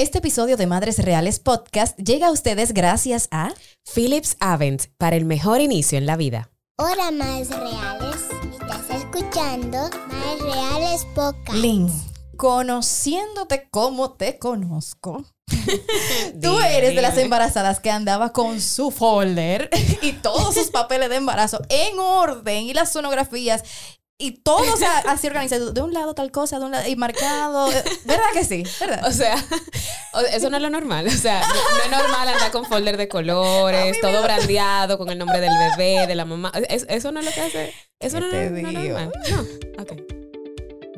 Este episodio de Madres Reales Podcast llega a ustedes gracias a Philips Avent para el mejor inicio en la vida. Hola, Madres Reales. Estás escuchando Madres Reales Podcast. Lynn. Conociéndote como te conozco. Tú eres de las embarazadas que andaba con su folder y todos sus papeles de embarazo en orden y las sonografías y todo o sea, así organizado, de un lado tal cosa, de un lado y marcado, eh, ¿verdad que sí? ¿Verdad? O sea, eso no es lo normal, o sea, no, es normal andar con folder de colores, todo brandeado con el nombre del bebé, de la mamá, eso no es lo que hace, eso no, no, es normal. No, ok.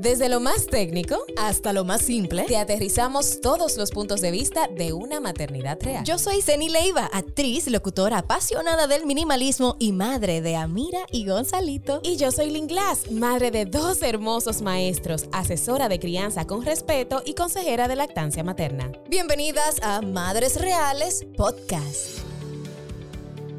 Desde lo más técnico hasta lo más simple, te aterrizamos todos los puntos de vista de una maternidad real. Yo soy Zeni Leiva, actriz, locutora apasionada del minimalismo y madre de Amira y Gonzalito. Y yo soy Lynn Glass, madre de dos hermosos maestros, asesora de crianza con respeto y consejera de lactancia materna. Bienvenidas a Madres Reales Podcast.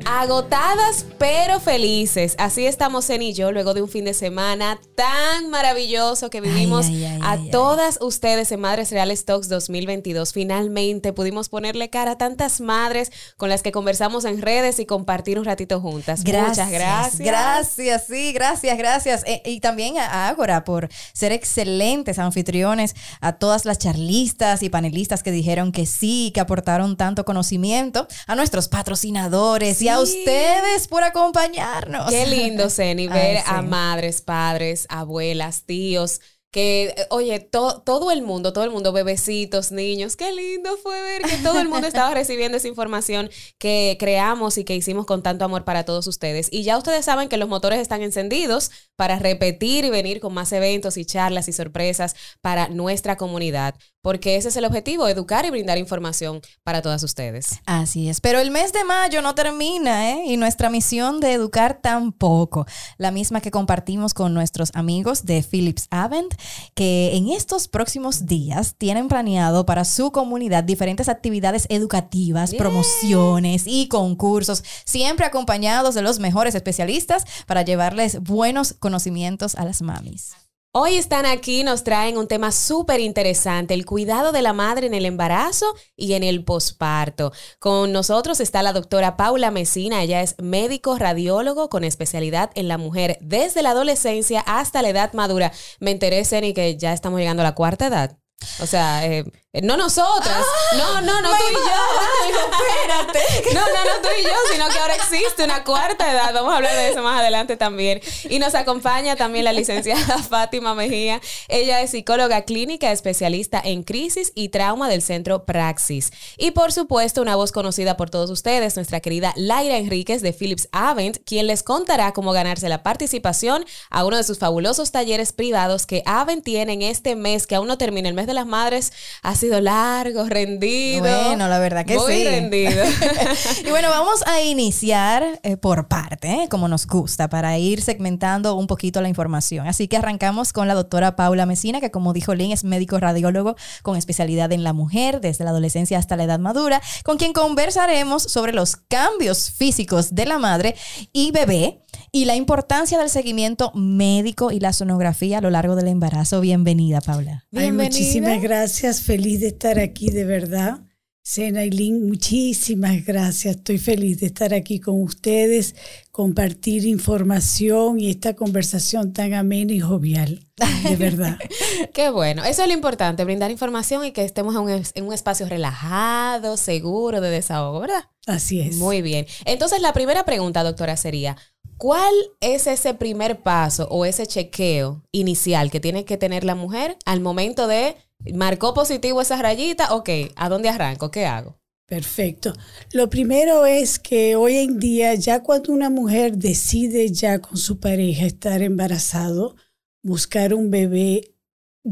Agotadas pero felices. Así estamos en y yo luego de un fin de semana tan maravilloso que vivimos a todas ustedes en Madres Reales Talks 2022. Finalmente pudimos ponerle cara a tantas madres con las que conversamos en redes y compartir un ratito juntas. Muchas gracias. Gracias, sí, gracias, gracias. Eh, y también a Ágora por ser excelentes anfitriones, a todas las charlistas y panelistas que dijeron que sí, que aportaron tanto conocimiento, a nuestros patrocinadores y a ustedes por acompañarnos. Qué lindo, Ceni, ver a madres, padres, abuelas, tíos que, eh, oye, todo el mundo, todo el mundo, bebecitos, niños, qué lindo fue ver que todo el mundo estaba recibiendo esa información que creamos y que hicimos con tanto amor para todos ustedes. Y ya ustedes saben que los motores están encendidos para repetir y venir con más eventos y charlas y sorpresas para nuestra comunidad, porque ese es el objetivo, educar y brindar información para todas ustedes. Así es, pero el mes de mayo no termina, ¿eh? Y nuestra misión de educar tampoco, la misma que compartimos con nuestros amigos de Philips Avent que en estos próximos días tienen planeado para su comunidad diferentes actividades educativas, promociones y concursos, siempre acompañados de los mejores especialistas para llevarles buenos conocimientos a las mamis. Hoy están aquí, nos traen un tema súper interesante, el cuidado de la madre en el embarazo y en el posparto. Con nosotros está la doctora Paula Mesina, ella es médico radiólogo con especialidad en la mujer desde la adolescencia hasta la edad madura. Me interesa, y que ya estamos llegando a la cuarta edad. O sea, eh, no nosotras. Ah, no, no, no tú y yo. espérate. No, no, no tú y yo, sino que ahora existe una cuarta edad. Vamos a hablar de eso más adelante también. Y nos acompaña también la licenciada Fátima Mejía. Ella es psicóloga clínica, especialista en crisis y trauma del centro Praxis. Y por supuesto, una voz conocida por todos ustedes, nuestra querida Laira Enríquez de Philips Avent, quien les contará cómo ganarse la participación a uno de sus fabulosos talleres privados que Avent tiene en este mes, que aún no termina el mes de las madres sido largo, rendido. Bueno, la verdad que muy rendido. y bueno, vamos a iniciar eh, por parte, eh, como nos gusta, para ir segmentando un poquito la información. Así que arrancamos con la doctora Paula Mesina, que como dijo Lynn, es médico radiólogo con especialidad en la mujer, desde la adolescencia hasta la edad madura, con quien conversaremos sobre los cambios físicos de la madre y bebé y la importancia del seguimiento médico y la sonografía a lo largo del embarazo. Bienvenida, Paula. muchísimas gracias. Feliz de estar aquí, de verdad. Sena y Lynn, muchísimas gracias. Estoy feliz de estar aquí con ustedes, compartir información y esta conversación tan amena y jovial. De verdad. Qué bueno. Eso es lo importante, brindar información y que estemos en un, en un espacio relajado, seguro, de desahogo, ¿verdad? Así es. Muy bien. Entonces, la primera pregunta, doctora, sería, ¿Cuál es ese primer paso o ese chequeo inicial que tiene que tener la mujer al momento de marcó positivo esa rayita? Ok, ¿a dónde arranco? ¿Qué hago? Perfecto. Lo primero es que hoy en día, ya cuando una mujer decide ya con su pareja estar embarazado, buscar un bebé,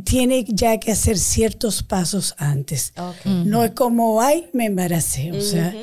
tiene ya que hacer ciertos pasos antes. No es como, ay, me embaracé. O sea,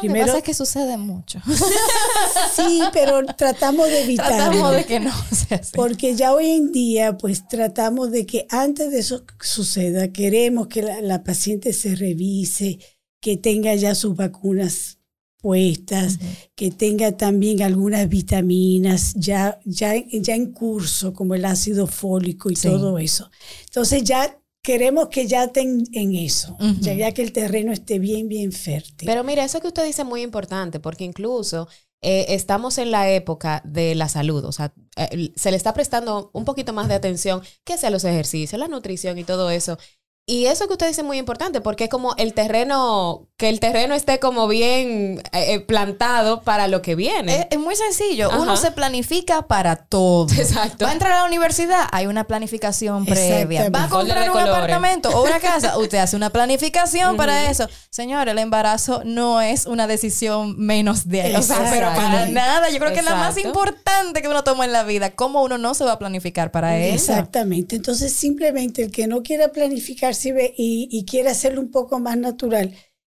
Primero, pasa es que sucede mucho. sí, pero tratamos de evitarlo. Tratamos de que no sea Porque ya hoy en día, pues tratamos de que antes de eso suceda, queremos que la, paciente se revise, que tenga ya sus vacunas puestas, que tenga también algunas vitaminas ya, ya, ya en curso, como el ácido fólico y todo eso. Entonces ya queremos que ya estén en eso, Ujú. ya, ya que el terreno esté bien, bien fértil. Pero mira, eso que usted dice es muy importante, porque incluso eh, estamos en la época de la salud, o sea, eh, se le está prestando un poquito más de atención que sea los ejercicios, la nutrición y todo eso. Y eso que usted dice es muy importante, porque es como el terreno, que el terreno esté como bien eh, eh, plantado para lo que viene. Es, es muy sencillo. Ajá. Uno se planifica para todo. Exacto. Va a entrar a la universidad, hay una planificación previa. Va a comprar un colores. apartamento o una casa, usted hace una planificación para eso. Señor, el embarazo no es una decisión menos de o sea, pero para nada. Yo creo que es la más importante que uno toma en la vida. ¿Cómo uno no se va a planificar para eso? Exactamente. Entonces, simplemente el que no quiera planificarse y, y, y quiera hacerlo un poco más natural,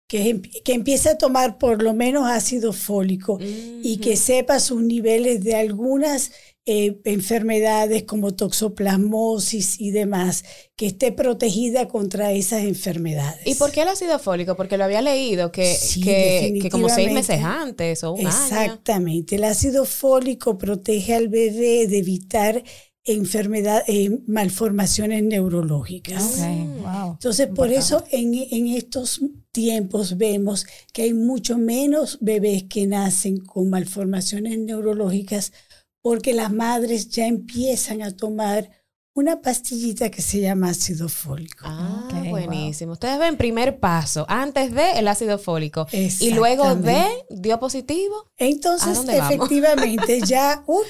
que, que empiece a tomar por lo menos ácido fólico y que sepa sus niveles de algunas eh, enfermedades como toxoplasmosis y demás, que esté protegida contra esas enfermedades. ¿Y por qué el ácido fólico? Porque lo había leído que, Sí, que, que como seis meses antes o un año. Exactamente. El ácido fólico protege al bebé de evitar enfermedad, eh, malformaciones neurológicas. Wow. Entonces, por eso en, en estos tiempos vemos que hay mucho menos bebés que nacen con malformaciones neurológicas porque las madres ya empiezan a tomar una pastillita que se llama ácido fólico. Ah, buenísimo. Ustedes ven primer paso, antes de el ácido fólico y luego de dio positivo. ¿A Entonces, efectivamente, ya, uh,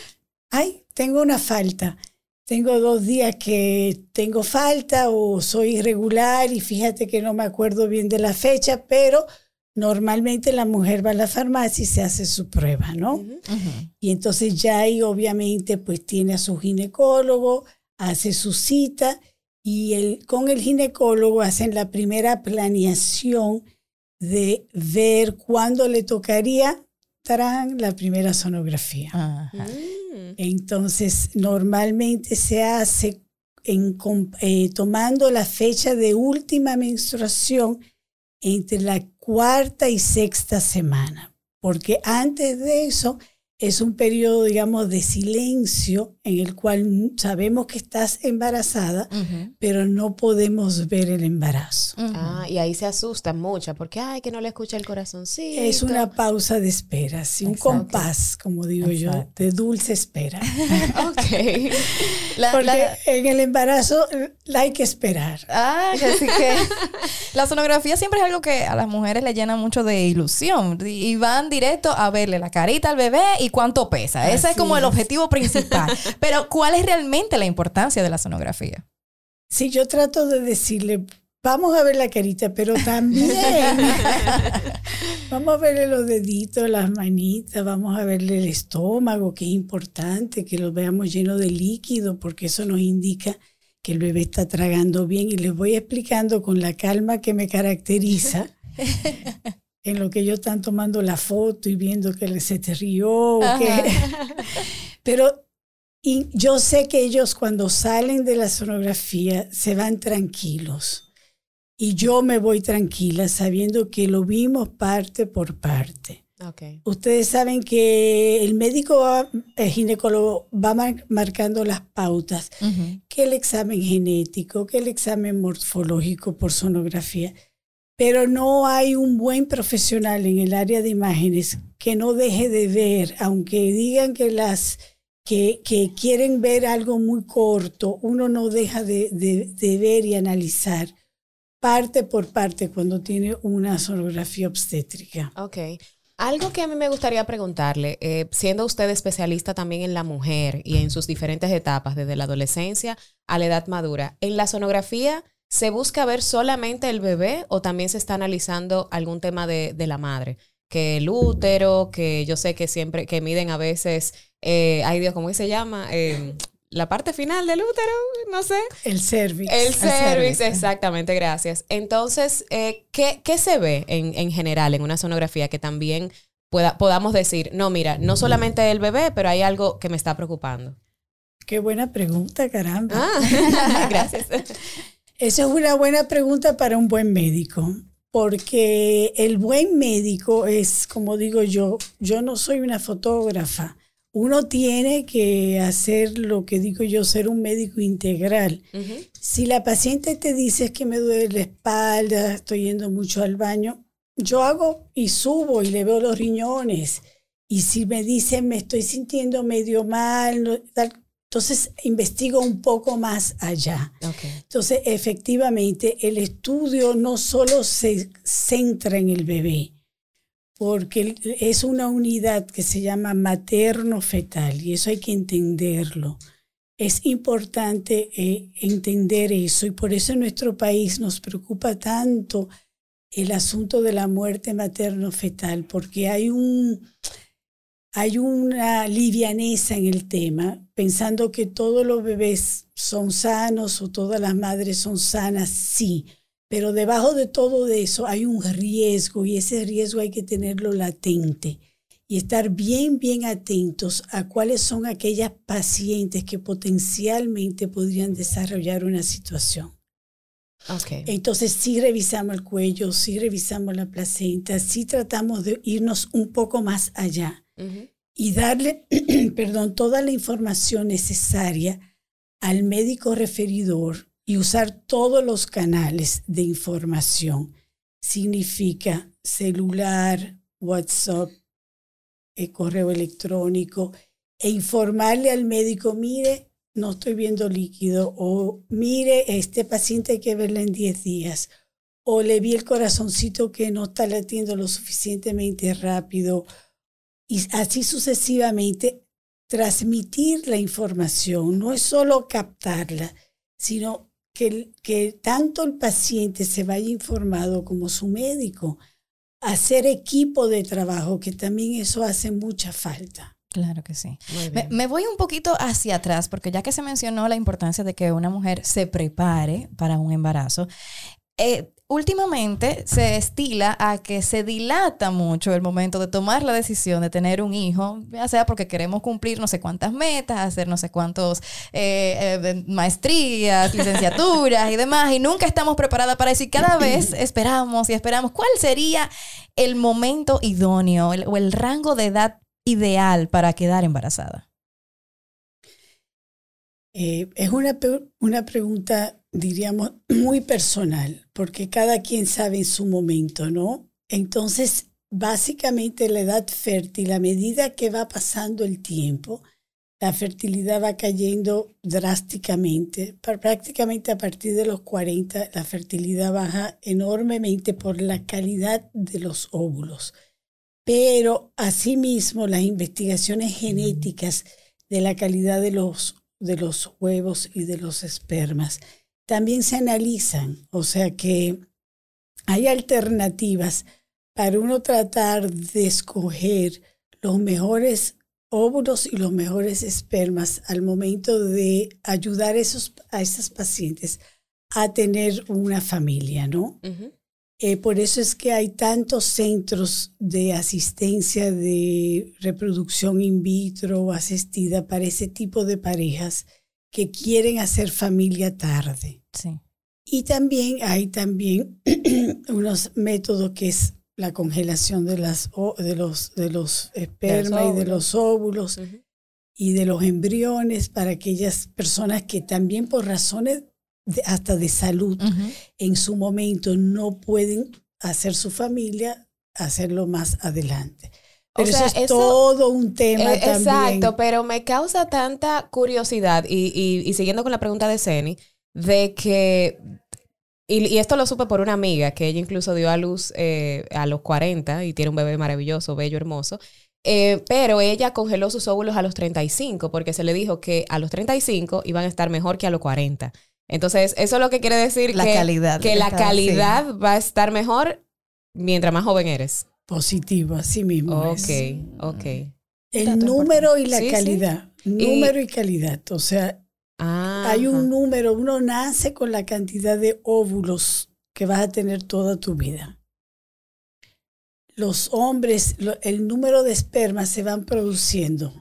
ay, tengo una falta. Tengo dos días que tengo falta o soy irregular y fíjate que no me acuerdo bien de la fecha, pero normalmente la mujer va a la farmacia y se hace su prueba, ¿no? Y entonces ya ahí obviamente pues tiene a su ginecólogo, hace su cita y el, con el ginecólogo hacen la primera planeación de ver cuándo le tocaría tarán, la primera sonografía. Ajá. Mm. Entonces normalmente se hace eh, tomando la fecha de última menstruación entre la cuarta y sexta semana, porque antes de eso es un periodo, digamos, de silencio en el cual sabemos que estás embarazada, pero no podemos ver el embarazo. Ah, y ahí se asustan mucho porque ay que no le escucha el corazoncito. Es una pausa de espera, sí, un compás, como digo Exacto. yo, de dulce espera. Ok. La- Porque la- en el embarazo eh, hay que esperar. Ah, así que la sonografía siempre es algo que a las mujeres le llena mucho de ilusión y y van directo a verle la carita al bebé y cuánto pesa. Ese es Así como el objetivo principal. Pero ¿cuál es realmente la importancia de la sonografía? Si yo trato de decirle, vamos a ver la carita, pero también vamos a verle los deditos, las manitas, vamos a verle el estómago, que es importante, que lo veamos lleno de líquido, porque eso nos indica que el bebé está tragando bien. Y les voy explicando con la calma que me caracteriza. En lo que ellos están tomando la foto y viendo que se te rió. que- Pero y yo sé que ellos cuando salen de la sonografía se van tranquilos. Y yo me voy tranquila sabiendo que lo vimos parte por parte. Ok. Ustedes saben que el médico, va- el ginecólogo va mar- marcando las pautas, que el examen genético, que el examen morfológico por sonografía, pero no hay un buen profesional en el área de imágenes que no deje de ver, aunque digan que las que, que quieren ver algo muy corto, uno no deja de, de- ver y analizar parte por parte cuando tiene una sonografía obstétrica. Ok. Algo que a mí me gustaría preguntarle, eh, siendo usted especialista también en la mujer y en sus diferentes etapas, desde la adolescencia a la edad madura, ¿en la sonografía se busca ver solamente el bebé o también se está analizando algún tema de, de la madre? Que el útero, que yo sé que siempre, que miden a veces, eh, ay Dios, ¿cómo se llama? Eh, la parte final del útero, no sé. El cervix. El cervix. exactamente, gracias. Entonces, eh, ¿qué, qué se ve en, en general en una sonografía que también pueda, podamos decir, no, mira, no solamente el bebé, pero hay algo que me está preocupando? Qué buena pregunta, caramba. Ah, gracias. Esa es una buena pregunta para un buen médico, porque el buen médico es, como digo yo, yo no soy una fotógrafa uno tiene que hacer lo que digo yo, ser un médico integral. Si la paciente te dice que me duele la espalda, estoy yendo mucho al baño, yo hago y subo y le veo los riñones. Y si me dice me estoy sintiendo medio mal, entonces investigo un poco más allá. Entonces, efectivamente, el estudio no solo se centra en el bebé, porque es una unidad que se llama materno-fetal y eso hay que entenderlo. Es importante eh, entender eso y por eso en nuestro país nos preocupa tanto el asunto de la muerte materno-fetal, porque hay un, hay una livianeza en el tema, pensando que todos los bebés son sanos o todas las madres son sanas, sí, pero debajo de todo eso hay un riesgo y ese riesgo hay que tenerlo latente y estar bien, bien atentos a cuáles son aquellas pacientes que potencialmente podrían desarrollar una situación. Okay. Entonces sí revisamos el cuello, sí revisamos la placenta, sí tratamos de irnos un poco más allá y darle, perdón, toda la información necesaria al médico referidor y usar todos los canales de información. Significa celular, WhatsApp, el correo electrónico e informarle al médico, mire, no estoy viendo líquido o mire, este paciente hay que verle en 10 días o le vi el corazoncito que no está latiendo lo suficientemente rápido y así sucesivamente transmitir la información, no es solo captarla, sino que, que tanto el paciente se vaya informado como su médico, hacer equipo de trabajo, que también eso hace mucha falta. Claro que sí. Me, me, voy un poquito hacia atrás, porque ya que se mencionó la importancia de que una mujer se prepare para un embarazo, eh, últimamente se estila a que se dilata mucho el momento de tomar la decisión de tener un hijo, ya sea porque queremos cumplir no sé cuántas metas, hacer no sé cuántos eh, eh, maestrías, licenciaturas y demás, y nunca estamos preparadas para eso y cada vez esperamos y esperamos cuál sería el momento idóneo o el rango de edad ideal para quedar embarazada. es una, una pregunta diríamos, muy personal, porque cada quien sabe en su momento, ¿no? Entonces, básicamente la edad fértil, a medida que va pasando el tiempo, la fertilidad va cayendo drásticamente. Prácticamente a partir de los 40, la fertilidad baja enormemente por la calidad de los óvulos. Pero asimismo, las investigaciones genéticas de la calidad de los, de los huevos y de los espermas también se analizan, o sea que hay alternativas para uno tratar de escoger los mejores óvulos y los mejores espermas al momento de ayudar a, esos, a esas pacientes a tener una familia, ¿no? Eh, por eso es que hay tantos centros de asistencia de reproducción in vitro o asistida para ese tipo de parejas que quieren hacer familia tarde. Sí. Y también hay también unos métodos que es la congelación de, las, de, los, de los espermas y de los óvulos y de los embriones para aquellas personas que también por razones hasta de salud en su momento no pueden hacer su familia, hacerlo más adelante. Pero eso es todo un tema eh, también. Exacto, pero me causa tanta curiosidad y, y, siguiendo con la pregunta de Ceni, de que, y, esto lo supe por una amiga, que ella incluso dio a luz eh, a los 40 y tiene un bebé maravilloso, bello, hermoso, eh, pero ella congeló sus óvulos a los 35 porque se le dijo que a los 35 iban a estar mejor que a los 40. Entonces, eso es lo que quiere decir la que, calidad que la calidad va a estar mejor mientras más joven eres positivo, así mismo. Ok, ok. El número y la calidad. Número y, calidad. O sea, hay un número, uno nace con la cantidad de óvulos que vas a tener toda tu vida. Los hombres, el número de espermas se van produciendo.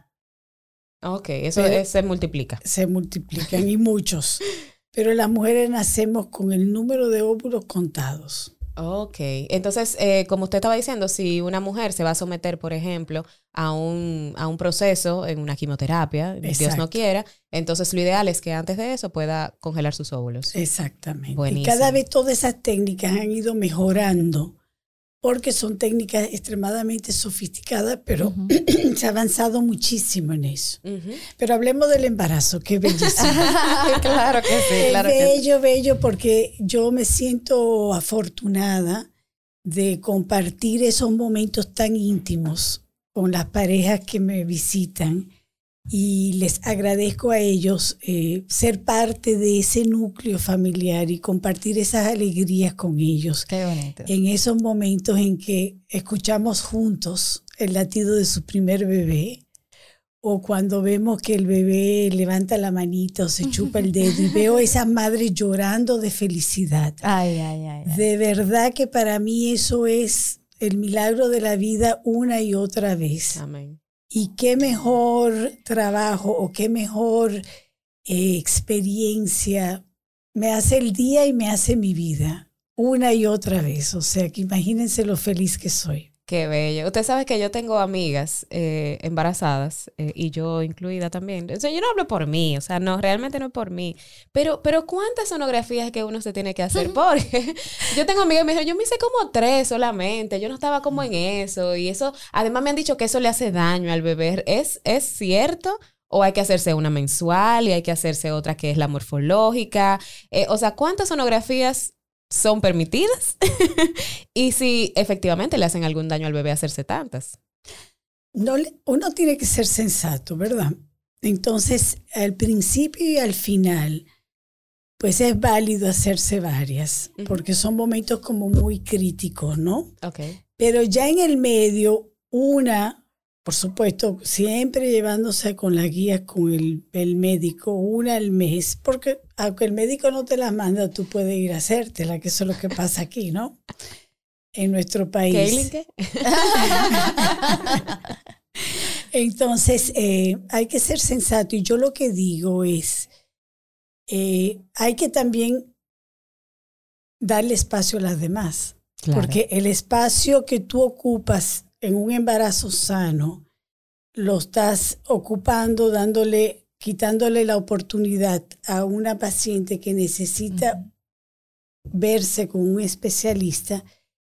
Ok, eso se multiplica. Se multiplican y muchos. Pero las mujeres nacemos con el número de óvulos contados. Ok, entonces, eh, como usted estaba diciendo, si una mujer se va a someter, por ejemplo, a un, a un proceso en una quimioterapia, Dios no Exacto. quiera, entonces lo ideal es que antes de eso pueda congelar sus óvulos. Exactamente. Y Buenísimo. cada vez todas esas técnicas han ido mejorando porque son técnicas extremadamente sofisticadas, pero se ha avanzado muchísimo en eso. Pero hablemos del embarazo, qué bellísimo. claro que sí, claro que sí. bello, bello, porque yo me siento afortunada de compartir esos momentos tan íntimos con las parejas que me visitan y les agradezco a ellos eh, ser parte de ese núcleo familiar y compartir esas alegrías con ellos Qué bonito. en esos momentos en que escuchamos juntos el latido de su primer bebé o cuando vemos que el bebé levanta la manita o se chupa el dedo y veo a esas madres llorando de felicidad. Ay, ay, ay. ay. De verdad que para mí eso es el milagro de la vida una y otra vez. Amén. Y qué mejor trabajo o qué mejor eh, experiencia me hace el día y me hace mi vida una y otra vez. O sea, que imagínense lo feliz que soy. Qué bello. Usted sabe que yo tengo amigas eh, embarazadas eh, y yo incluida también. O sea, yo no hablo por mí, o sea, no, realmente no es por mí. Pero, pero ¿cuántas sonografías que uno se tiene que hacer? Porque yo tengo amigas que me dijeron, yo me hice como tres solamente, yo no estaba como en eso. Y eso, además me han dicho que eso le hace daño al bebé. ¿Es, es cierto? ¿O hay que hacerse una mensual y hay que hacerse otra que es la morfológica? Eh, o sea, ¿cuántas sonografías son permitidas? y si efectivamente le hacen algún daño al bebé hacerse tantas. No uno tiene que ser sensato, ¿verdad? Entonces, al principio y al final, pues es válido hacerse varias, porque son momentos como muy críticos, ¿no? Ok. Pero ya en el medio, una, por supuesto, siempre llevándose con las guías con el, el médico, una al mes, porque aunque el médico no te las manda, tú puedes ir a hacértela, que eso es lo que pasa aquí, ¿no? En nuestro país. Entonces, eh, hay que ser sensato y yo lo que digo es, eh, hay que también darle espacio a las demás, porque el espacio que tú ocupas en un embarazo sano, lo estás ocupando, dándole, quitándole la oportunidad a una paciente que necesita verse con un especialista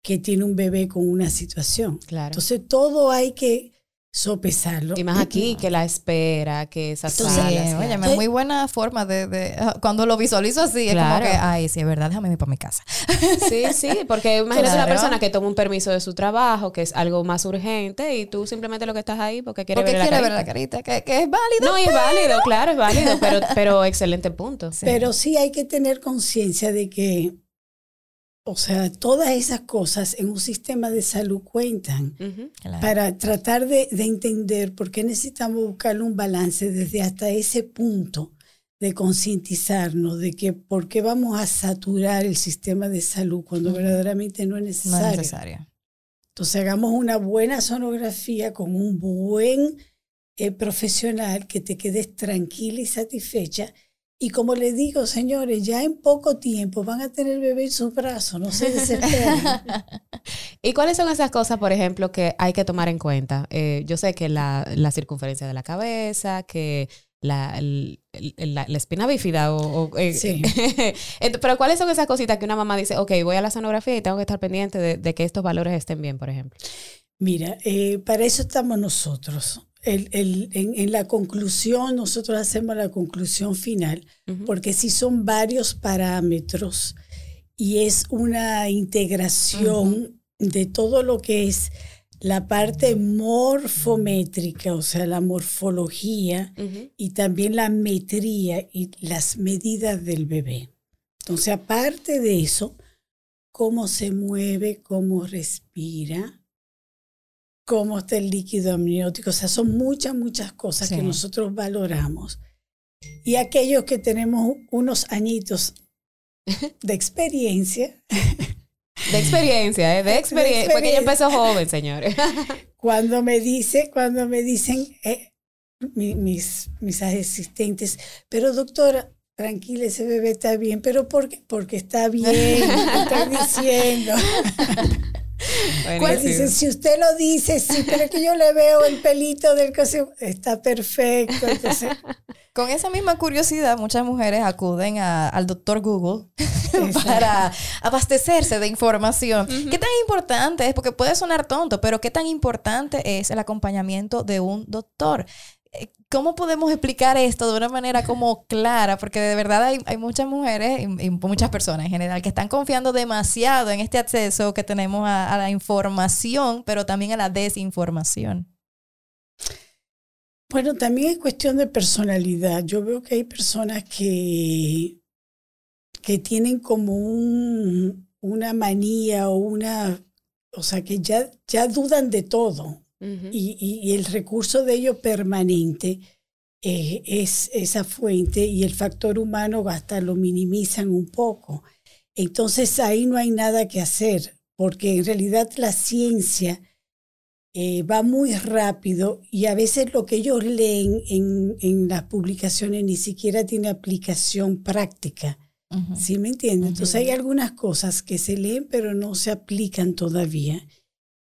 que tiene un bebé con una situación. Claro. Entonces todo hay que sopesarlo. y más aquí, que la espera, que esas Entonces, salas. Sí, óyeme, muy buena forma de, de- ah, cuando lo visualizo así, es Claro. como que, ay, sí, es verdad, déjame ir para mi casa. Sí, sí, porque imagínate una Claro. persona que toma un permiso de su trabajo, que es algo más urgente, y tú simplemente lo que estás ahí porque quieres Porque ver la quiere ver carita. la carita, que, que es válido. No, y es válido, claro, es válido, pero, pero excelente punto. Sí. Pero sí hay que tener conciencia de que, o sea, todas esas cosas en un sistema de salud cuentan. Claro. para tratar de, de entender por qué necesitamos buscarle un balance desde hasta ese punto de concientizarnos de que por qué vamos a saturar el sistema de salud cuando verdaderamente no es no necesario. es necesario. Entonces hagamos una buena sonografía con un buen eh, profesional que te quedes tranquila y satisfecha. Y como les digo, señores, ya en poco tiempo van a tener bebé en sus brazos, no se desesperen. ¿Y cuáles son esas cosas, por ejemplo, que hay que tomar en cuenta? Eh, yo sé que la, la circunferencia de la cabeza, que la, el- el- la, la espina bífida, o, o, eh, Sí. Pero ¿cuáles son esas cositas que una mamá dice, ok, voy a la sonografía y tengo que estar pendiente de, de que estos valores estén bien, por ejemplo? Mira, eh, para eso estamos nosotros. El- el- en, en la conclusión, nosotros hacemos la conclusión final, porque sí son varios parámetros y es una integración de todo lo que es la parte morfométrica, o sea, la morfología y también la metría y las medidas del bebé. Entonces, aparte de eso, cómo se mueve, cómo respira, cómo está el líquido amniótico, o sea, son muchas, muchas cosas Sí. que nosotros valoramos. Y aquellos que tenemos unos añitos de experiencia, De experiencia, ¿eh? De experiencia. Porque experiencia. empezó joven, señores. cuando me dice, cuando me dicen eh, mi- mis, mis asistentes, pero doctora, tranquila, ese bebé está bien, pero ¿por qué? Porque está bien, estoy diciendo. ¿Cuál dice? Si usted lo dice, sí, pero es que yo le veo el pelito del coseo, está perfecto. Entonces, Con esa misma curiosidad, muchas mujeres acuden a- al doctor Google para abastecerse de información. ¿Qué tan importante es? Porque puede sonar tonto, pero ¿qué tan importante es el acompañamiento de un doctor? ¿Cómo podemos explicar esto de una manera como clara? Porque de verdad hay, hay muchas mujeres y, muchas personas en general que están confiando demasiado en este acceso que tenemos a, a la información, pero también a la desinformación. Bueno, también es cuestión de personalidad. Yo veo que hay personas que, que tienen como un, una manía o una, o sea, que ya, ya dudan de todo. Y, y- y el recurso de ello permanente eh, es esa fuente y el factor humano hasta lo minimizan un poco. Entonces ahí no hay nada que hacer, porque en realidad la ciencia eh, va muy rápido y a veces lo que ellos leen en, en las publicaciones ni siquiera tiene aplicación práctica. Ujú. ¿Sí me entiendes? Entonces Ujú. hay algunas cosas que se leen pero no se aplican todavía.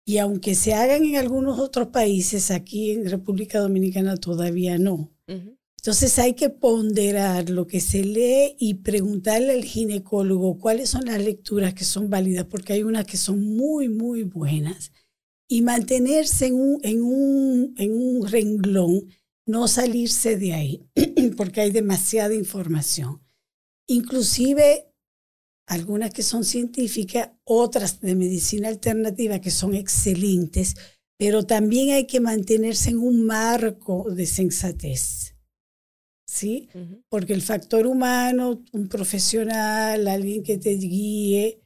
Y aunque se hagan en algunos otros países, aquí en República Dominicana todavía no. Ujú. Entonces hay que ponderar lo que se lee y preguntarle al ginecólogo cuáles son las lecturas que son válidas, porque hay unas que son muy, muy buenas. Y mantenerse en un, en un, en un renglón, no salirse de ahí, porque hay demasiada información. Inclusive algunas que son científicas, otras de medicina alternativa que son excelentes, pero también hay que mantenerse en un marco de sensatez. ¿Sí? Ujú. Porque el factor humano, un profesional, alguien que te guíe,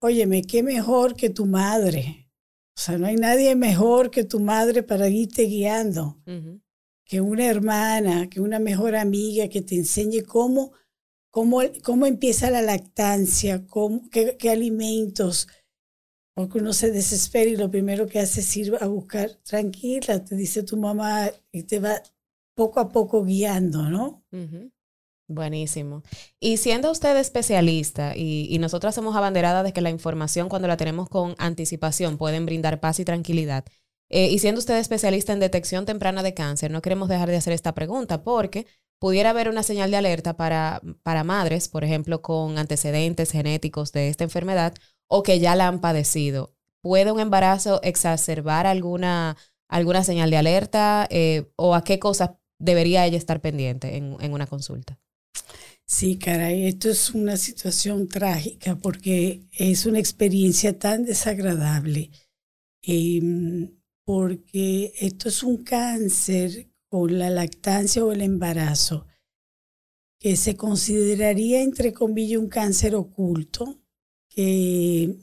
óyeme, qué mejor que tu madre. O sea, no hay nadie mejor que tu madre para irte guiando Ujú. que una hermana, que una mejor amiga que te enseñe cómo, cómo, cómo empieza la lactancia, cómo, qué, qué alimentos, porque uno se desespera y lo primero que hace es ir a buscar, tranquila, te dice tu mamá y te va poco a poco guiando, ¿no? Buenísimo. Y siendo usted especialista y, y nosotras somos abanderadas de que la información cuando la tenemos con anticipación pueden brindar paz y tranquilidad. eh, y siendo usted especialista en detección temprana de cáncer, no queremos dejar de hacer esta pregunta porque pudiera haber una señal de alerta para, para madres, por ejemplo, con antecedentes genéticos de esta enfermedad o que ya la han padecido. ¿Puede un embarazo exacerbar alguna, alguna señal de alerta eh, o a qué cosas debería ella estar pendiente en, en una consulta? Sí, caray, esto es una situación trágica porque es una experiencia tan desagradable, em, porque esto es un cáncer con la lactancia o el embarazo que se consideraría, entre comillas, un cáncer oculto, que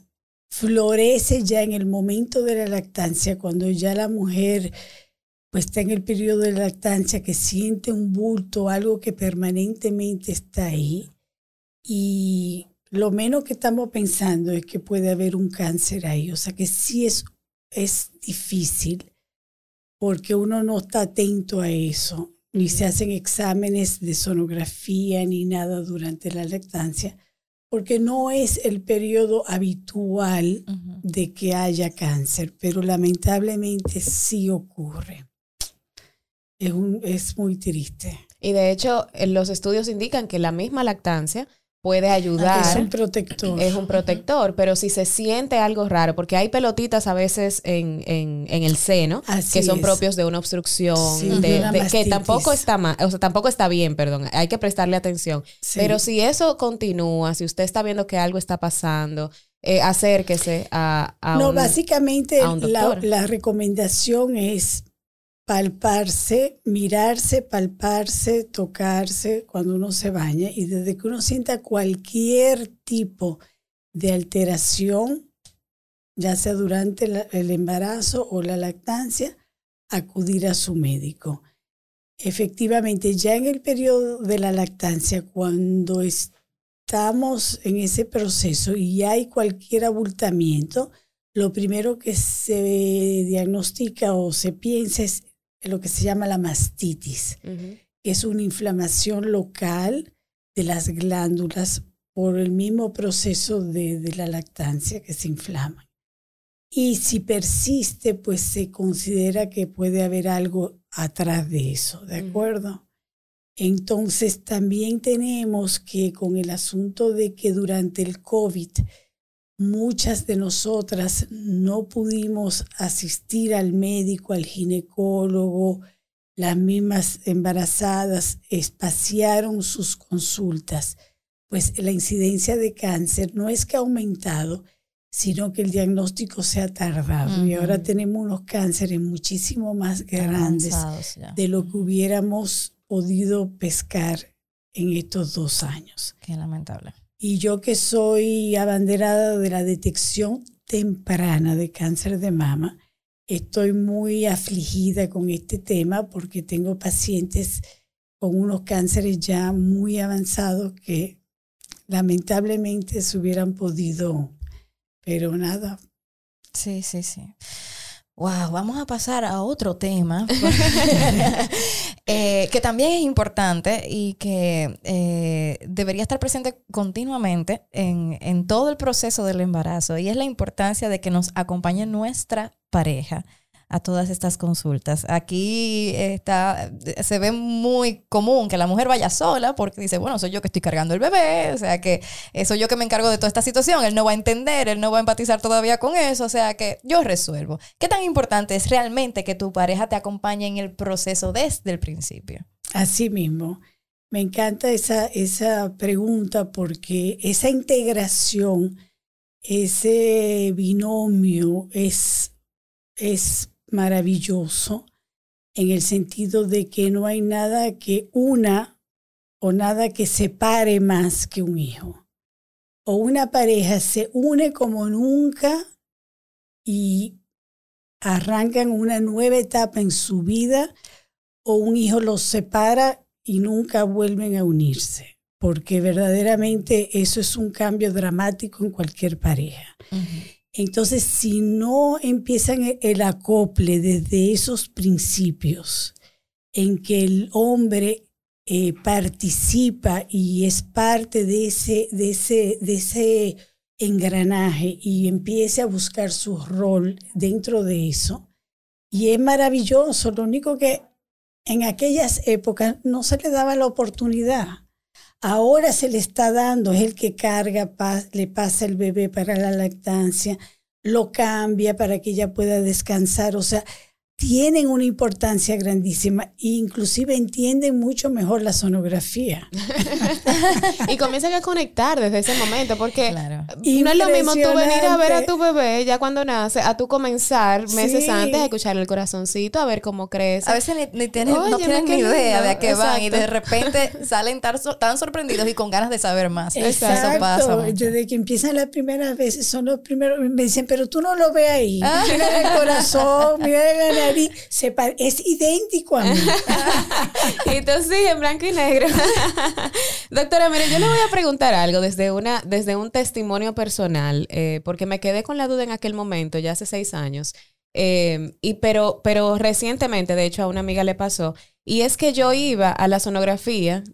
florece ya en el momento de la lactancia, cuando ya la mujer pues está en el periodo de lactancia, que siente un bulto, algo que permanentemente está ahí. Y lo menos que estamos pensando es que puede haber un cáncer ahí. O sea que sí es, es difícil porque uno no está atento a eso, ni se hacen exámenes de sonografía ni nada durante la lactancia, porque no es el periodo habitual de que haya cáncer, pero lamentablemente sí ocurre. Es, un, es muy triste. Y de hecho, eh, los estudios indican que la misma lactancia puede ayudar. Es un protector. es un protector, pero si se siente algo raro, porque hay pelotitas a veces en, en, en el seno Así que son es. propios de una obstrucción, Sí, de, de una de- que tampoco está mal, o sea, tampoco está bien, perdón, hay que prestarle atención. Sí. Pero si eso continúa, si usted está viendo que algo está pasando, eh, acérquese a, a no, un- básicamente a un la, la recomendación es palparse, mirarse, palparse, tocarse cuando uno se baña y desde que uno sienta cualquier tipo de alteración, ya sea durante el embarazo o la lactancia, acudir a su médico. Efectivamente, ya en el periodo de la lactancia, cuando estamos en ese proceso y hay cualquier abultamiento, lo primero que se diagnostica o se piensa es lo que se llama la mastitis, que es una inflamación local de las glándulas por el mismo proceso de, de la lactancia que se inflaman. Y si persiste, pues se considera que puede haber algo atrás de eso, ¿de acuerdo? Entonces también tenemos que con el asunto de que durante el COVID muchas de nosotras no pudimos asistir al médico, al ginecólogo, las mismas embarazadas espaciaron sus consultas, pues la incidencia de cáncer no es que ha aumentado, sino que el diagnóstico se ha tardado. Y ahora tenemos unos cánceres muchísimo más grandes de lo que hubiéramos podido pescar en estos dos años. Qué lamentable. Y yo que soy abanderada de la detección temprana de cáncer de mama, estoy muy afligida con este tema porque tengo pacientes con unos cánceres ya muy avanzados que lamentablemente se hubieran podido pero nada. Sí, sí, sí. Wow, vamos a pasar a otro tema eh, que también es importante y que eh, debería estar presente continuamente en, en todo el proceso del embarazo y es la importancia de que nos acompañe nuestra pareja a todas estas consultas. Aquí está, se ve muy común que la mujer vaya sola porque dice, bueno, soy yo que estoy cargando el bebé, o sea que soy yo que me encargo de toda esta situación, él no va a entender, él no va a empatizar todavía con eso, o sea que yo resuelvo. ¿Qué tan importante es realmente que tu pareja te acompañe en el proceso desde el principio? Así mismo. Me encanta esa, esa pregunta porque esa integración, ese binomio es maravilloso en el sentido de que no hay nada que una o nada que separe más que un hijo. O una pareja se une como nunca y arrancan una nueva etapa en su vida o un hijo los separa y nunca vuelven a unirse, porque verdaderamente eso es un cambio dramático en cualquier pareja. Entonces, si no empiezan e-, el acople desde esos principios en que el hombre eh, participa y es parte de ese, de, ese, de ese engranaje y empiece a buscar su rol dentro de eso, y es maravilloso, lo único que en aquellas épocas no se le daba la oportunidad. Ahora se le está dando, es el que carga, le pasa el bebé para la lactancia, lo cambia para que ella pueda descansar. O sea, tienen una importancia grandísima e inclusive entienden mucho mejor la sonografía. y comienzan a conectar desde ese momento porque no es lo mismo tú venir a ver a tu bebé ya cuando nace, a tú comenzar meses antes a escuchar el corazoncito, a ver cómo crece. A veces ni, tienes, no tienen ni idea de a qué van y de repente salen tan, sorprendidos y con ganas de saber más. Exacto. Eso pasa Desde que empiezan las primeras veces son los primeros, me dicen, pero tú no lo ves ahí. Ah. Mira el corazón, mira el es idéntico a mí. y entonces sí, en blanco y negro. Doctora, mire, yo le voy a preguntar algo desde, una, desde un testimonio personal, eh, porque me quedé con la duda en aquel momento, ya hace seis años. Eh, y pero, pero recientemente, de hecho, a una amiga le pasó, y es que yo iba a la sonografía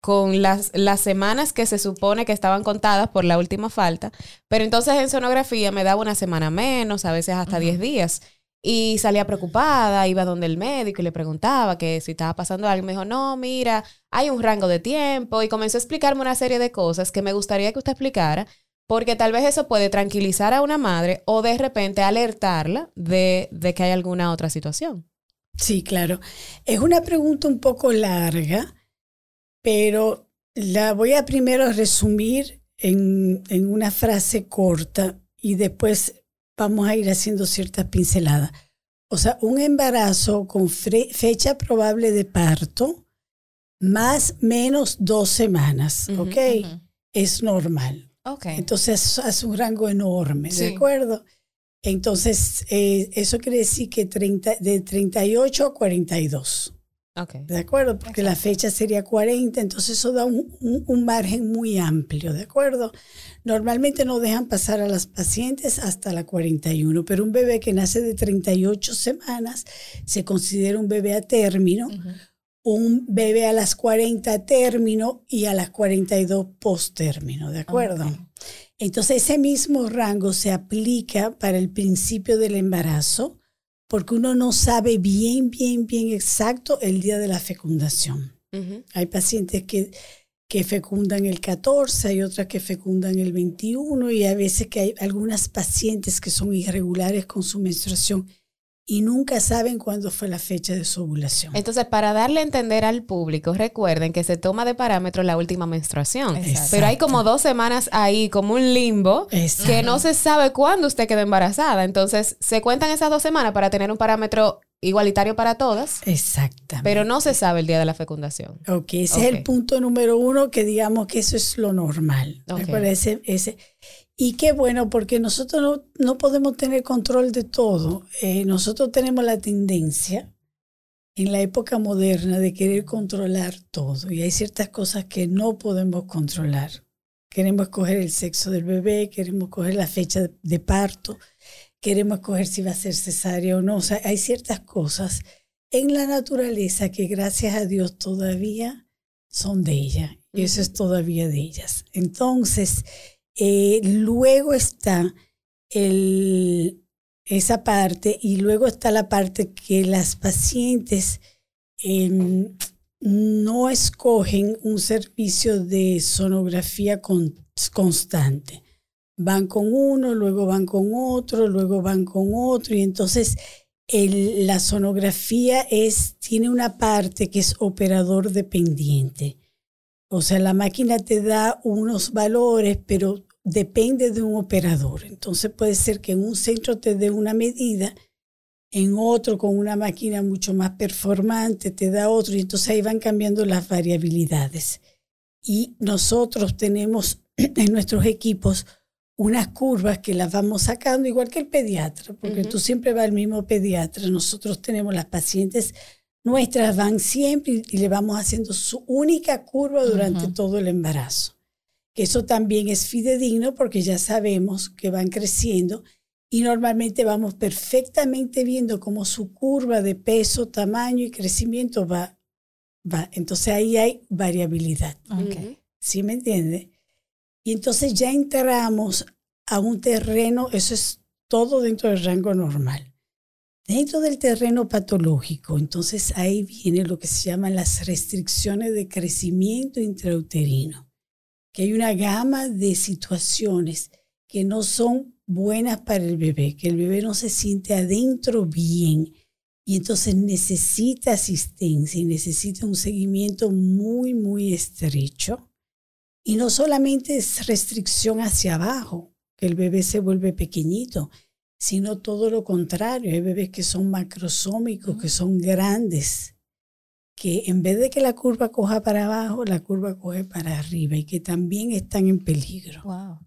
con las, las semanas que se supone que estaban contadas por la última falta, pero entonces en sonografía me daba una semana menos, a veces hasta 10 días. Y salía preocupada, iba donde el médico y le preguntaba que si estaba pasando algo. Me dijo, no, mira, hay un rango de tiempo. Y comenzó a explicarme una serie de cosas que me gustaría que usted explicara, porque tal vez eso puede tranquilizar a una madre o de repente alertarla de, de que hay alguna otra situación. Sí, claro. Es una pregunta un poco larga, pero la voy a primero resumir en, en una frase corta y después vamos a ir haciendo ciertas pinceladas. O sea, un embarazo con fecha probable de parto, más menos dos semanas, ¿ok? Es normal. Okay. Entonces es un rango enorme, ¿de acuerdo? Entonces, eh, eso quiere decir que 30, de 38 a 42. Okay. ¿De acuerdo? Porque la fecha sería 40, entonces eso da un, un, margen muy amplio, ¿de acuerdo? Normalmente no dejan pasar a las pacientes hasta la 41, pero un bebé que nace de 38 semanas se considera un bebé a término un bebé a las 40 término y a las 42 post término, ¿de acuerdo? Ok. Entonces ese mismo rango se aplica para el principio del embarazo porque uno no sabe bien, bien, bien exacto el día de la fecundación. Hay pacientes que, que fecundan el 14, hay otras que fecundan el 21 y a veces que hay algunas pacientes que son irregulares con su menstruación y nunca saben cuándo fue la fecha de su ovulación. Entonces, para darle a entender al público, recuerden que se toma de parámetro la última menstruación. Exacto. Pero hay como dos semanas ahí, como un limbo, Exacto. que no se sabe cuándo usted quedó embarazada. Entonces, se cuentan esas dos semanas para tener un paramento igualitario para todas, Exactamente. pero no se sabe el día de la fecundación. Ok, ese es el punto número uno, que digamos que eso es lo normal. ¿de Ok. acuerdo? Ese- ese- Y qué bueno, porque nosotros no, no podemos tener control de todo. Eh, nosotros tenemos la tendencia en la época moderna de querer controlar todo. Y hay ciertas cosas que no podemos controlar. Queremos escoger el sexo del bebé, queremos escoger la fecha de, de parto, queremos escoger si va a ser cesárea o no. O sea, hay ciertas cosas en la naturaleza que gracias a Dios todavía son de ella. Y eso es todavía de ellas. Entonces, eh, luego está el, esa parte y luego está la parte que las pacientes em, no escogen un servicio de sonografía con- constante. Van con uno, luego van con otro, luego van con otro y entonces la sonografía tiene una parte que es operador dependiente. O sea, la máquina te da unos valores, pero depende de un operador. Entonces puede ser que en un centro te dé una medida, en otro con una máquina mucho más performante te da otro, y entonces ahí van cambiando las variabilidades. Y nosotros tenemos en nuestros equipos unas curvas que las vamos sacando, igual que el pediatra, porque tú siempre vas al mismo pediatra. Nosotros tenemos las pacientes nuestras, van siempre y, le vamos haciendo su única curva durante todo el embarazo. Que eso también es fidedigno porque ya sabemos que van creciendo y normalmente vamos perfectamente viendo cómo su curva de peso, tamaño y crecimiento va. va. Entonces ahí hay variabilidad. Ok. Ujú. ¿Sí me entiende? Y entonces ya entramos a un terreno, eso es todo dentro del rango normal. Dentro del terreno patológico, entonces ahí viene lo que se llaman las restricciones de crecimiento intrauterino, que hay una gama de situaciones que no son buenas para el bebé, que el bebé no se siente adentro bien y entonces necesita asistencia y necesita un seguimiento muy, muy estrecho. Y no solamente es restricción hacia abajo, que el bebé se vuelve pequeñito, sino todo lo contrario. Hay bebés que son macrosómicos, que son grandes, que en vez de que la curva coja para abajo, la curva coge para arriba y que también están en peligro. Wow.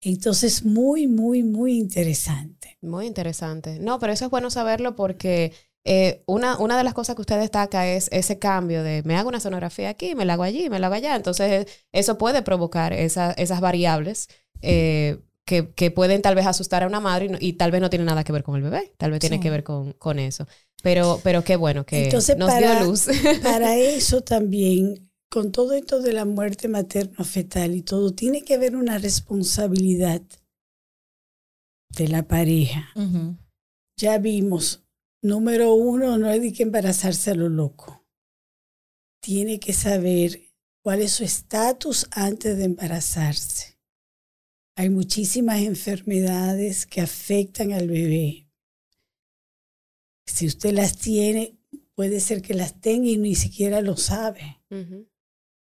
Entonces, muy, muy, muy interesante. Muy interesante. No, pero eso es bueno saberlo porque eh, una, una de las cosas que usted destaca es ese cambio de me hago una sonografía aquí, me la hago allí, me la hago allá. Entonces, eso puede provocar esa- esas variables eh, que, que pueden tal vez asustar a una madre y, no- y tal vez no tiene nada que ver con el bebé, tal vez tiene que ver con, con eso. Pero, pero qué bueno que Entonces, nos para- dio luz. Para eso también, con todo esto de la muerte materno-fetal y todo, tiene que haber una responsabilidad de la pareja. Ya vimos, número uno, no de que embarazarse a lo loco. Tiene que saber cuál es su estatus antes de embarazarse. Hay muchísimas enfermedades que afectan al bebé. Si usted las tiene, puede ser que las tenga y ni siquiera lo sabe. Ujú.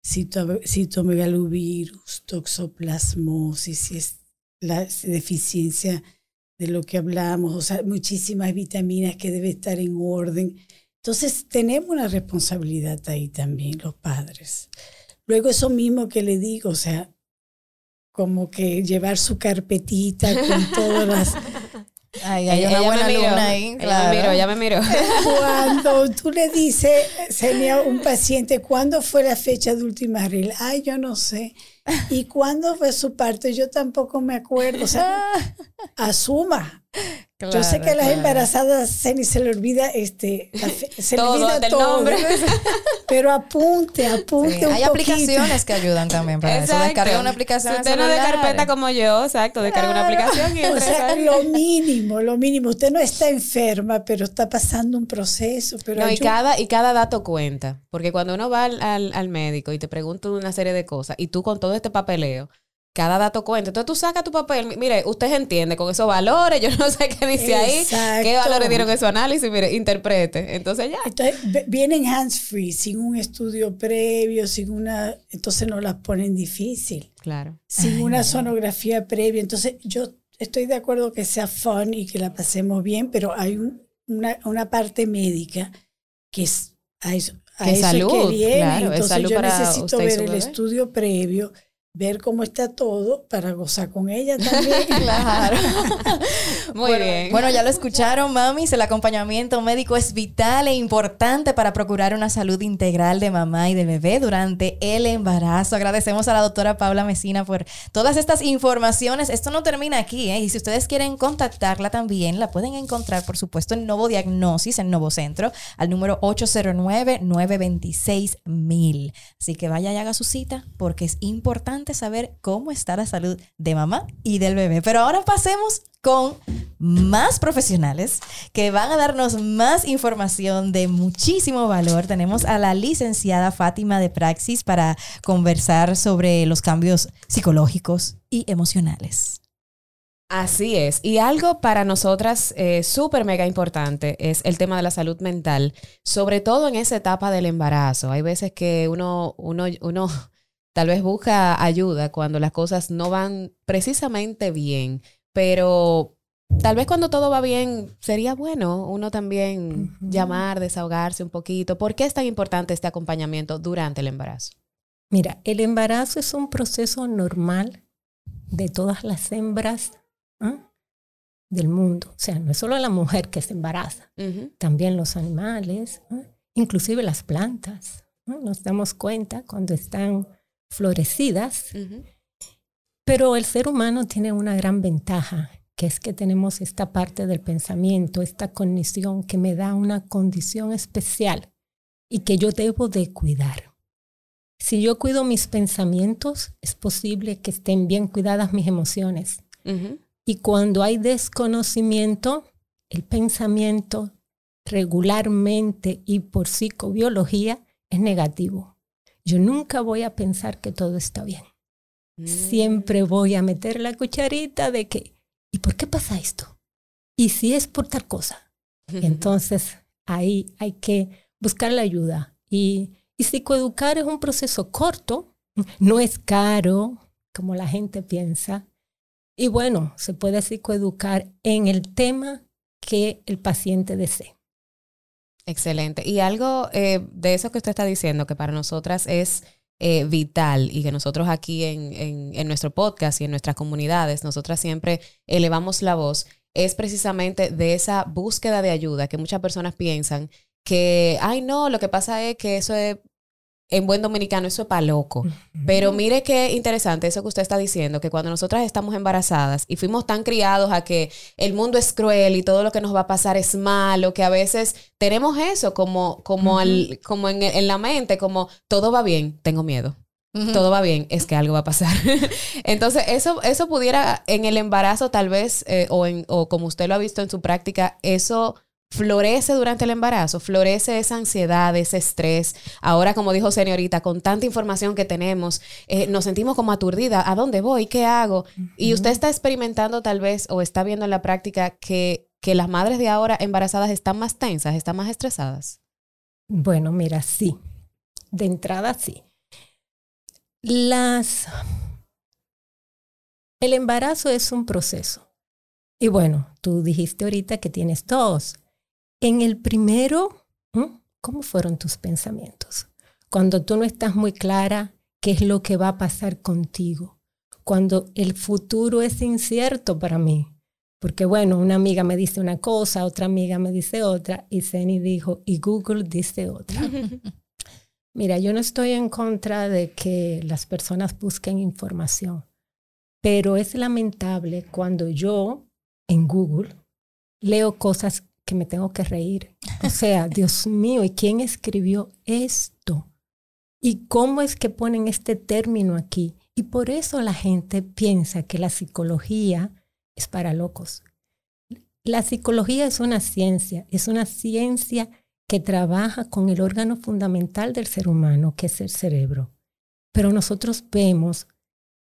Cito- Citomegalovirus, toxoplasmosis, si es la deficiencia de lo que hablamos, o sea, muchísimas vitaminas que debe estar en orden. Entonces, tenemos una responsabilidad ahí también, los padres. Luego, eso mismo que le digo, o sea, como que llevar su carpetita con todas las... Ay, hay una ella buena me miró, luna ahí. ella claro. me miró, ya me miró. Cuando tú le dices, sería un paciente, ¿cuándo fue la fecha de última regla? Ay, yo no sé. ¿Y cuándo fue su parto? Yo tampoco me acuerdo. O sea, asuma. Yo sé que a las claro. embarazadas se ni se le olvida este la fe- se Todo, le olvida todo. nombre. Pero apunte, apunte Sí, un Hay poquito. aplicaciones que ayudan también para eso. Descarga una aplicación Si usted no de carpeta como yo, exacto, descarga una Claro. aplicación y O sea, lo mínimo, lo mínimo. Usted no está enferma, pero está pasando un proceso. Pero No, y cada, y cada dato cuenta. Porque cuando uno va al, al- al médico y te pregunta una serie de cosas, y tú con todo este papeleo, cada dato cuenta. Entonces tú sacas tu papel, mi- mire, usted entiende con esos valores, yo no sé qué dice ahí, qué valores dieron en su análisis, mire, interprete. Entonces ya. Entonces, vienen hands-free, sin un estudio previo, sin una... Entonces no las ponen difícil. Claro. sin una sonografía previa. Entonces, yo estoy de acuerdo que sea fun y que la pasemos bien, pero hay un- una, una parte médica que es a eso, a Que eso es salud, que viene. claro, es Entonces, salud yo necesito ver el bebé. estudio previo, ver cómo está todo para gozar con ella también. Claro. Muy bien. Bueno, ya lo escucharon, mamis. El acompañamiento médico es vital e importante para procurar una salud integral de mamá y de bebé durante el embarazo. Agradecemos a la doctora Paula Mesina por todas estas informaciones. Esto no termina aquí, ¿eh? Y si ustedes quieren contactarla también, la pueden encontrar, por supuesto, en Novo Diagnosis, en Novo Centro, al número 809-926-1000. Así que vaya y haga su cita porque es importante saber cómo está la salud de mamá y del bebé. Pero ahora pasemos con más profesionales que van a darnos más información de muchísimo valor. Tenemos a la licenciada Fátima de Praxis para conversar sobre los cambios psicológicos y emocionales. Así es. Y algo para nosotras eh, súper mega importante es el tema de la salud mental, sobre todo en esa etapa del embarazo. Hay veces que uno, uno, uno tal vez busca ayuda cuando las cosas no van precisamente bien, pero tal vez cuando todo va bien sería bueno uno también llamar, desahogarse un poquito. ¿Por qué es tan importante este acompañamiento durante el embarazo? Mira, el embarazo es un proceso normal de todas las hembras ¿ah? del mundo. O sea, no es solo la mujer que se embaraza, también los animales, ¿ah? inclusive las plantas. Nos damos cuenta cuando están florecidas, pero el ser humano tiene una gran ventaja, que es que tenemos esta parte del pensamiento, esta cognición que me da una condición especial y que yo debo de cuidar. Si yo cuido mis pensamientos, es posible que estén bien cuidadas mis emociones. Y cuando hay desconocimiento, el pensamiento regularmente y por psicobiología es negativo. Yo nunca voy a pensar que todo está bien. Mm. Siempre voy a meter la cucharita de que, ¿y por qué pasa esto? ¿Y si es por tal cosa? Entonces, ahí hay que buscar la ayuda. Y, y psicoeducar es un proceso corto, no es caro, como la gente piensa. Y bueno, se puede psicoeducar en el tema que el paciente desee. Excelente. Y algo eh, de eso que usted está diciendo, que para nosotras es eh, vital y que nosotros aquí en, en, en nuestro podcast y en nuestras comunidades, nosotras siempre elevamos la voz, es precisamente de esa búsqueda de ayuda que muchas personas piensan que, ay no, lo que pasa es que eso es, en buen dominicano, eso es para loco. Pero mire qué interesante eso que usted está diciendo, que cuando nosotras estamos embarazadas y fuimos tan criados a que el mundo es cruel y todo lo que nos va a pasar es malo, que a veces tenemos eso como, como, al- como en, en la mente, como todo va bien, tengo miedo. Todo va bien, es que algo va a pasar. Entonces, eso, eso pudiera en el embarazo tal vez, eh, o, en, o como usted lo ha visto en su práctica, eso florece durante el embarazo, florece esa ansiedad, ese estrés. Ahora, como dijo señorita, con tanta información que tenemos, eh, nos sentimos como aturdidas. ¿A dónde voy? ¿Qué hago? Y usted está experimentando tal vez o está viendo en la práctica que, que las madres de ahora embarazadas están más tensas, están más estresadas. Bueno, mira, sí. De entrada, sí. Las... El embarazo es un proceso. Y bueno, tú dijiste ahorita que tienes dos. En el primero. ¿cómo fueron tus pensamientos? Cuando tú no estás muy clara qué es lo que va a pasar contigo. Cuando el futuro es incierto para mí. Porque bueno, una amiga me dice una cosa, otra amiga me dice otra, y Zeni dijo, y Google dice otra. Mira, yo no estoy en contra de que las personas busquen información, pero es lamentable cuando yo en Google leo cosas que me tengo que reír. O sea, Dios mío, ¿y quién escribió esto? ¿Y cómo es que ponen este término aquí? Y por eso la gente piensa que la psicología es para locos. La psicología es una ciencia, es una ciencia que trabaja con el órgano fundamental del ser humano, que es el cerebro. Pero nosotros vemos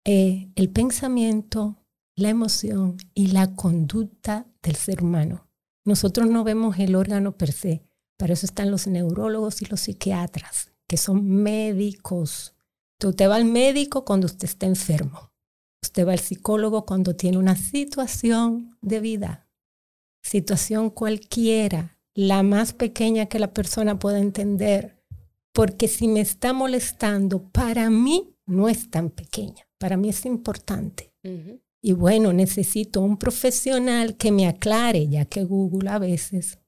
eh, el pensamiento, la emoción y la conducta del ser humano. Nosotros no vemos el órgano per se. Para eso están los neurólogos y los psiquiatras, que son médicos. Usted va al médico cuando usted está enfermo. Usted va al psicólogo cuando tiene una situación de vida. Situación cualquiera, la más pequeña que la persona pueda entender. Porque si me está molestando, para mí no es tan pequeña. Para mí es importante. Y bueno, necesito un profesional que me aclare, ya que Google a veces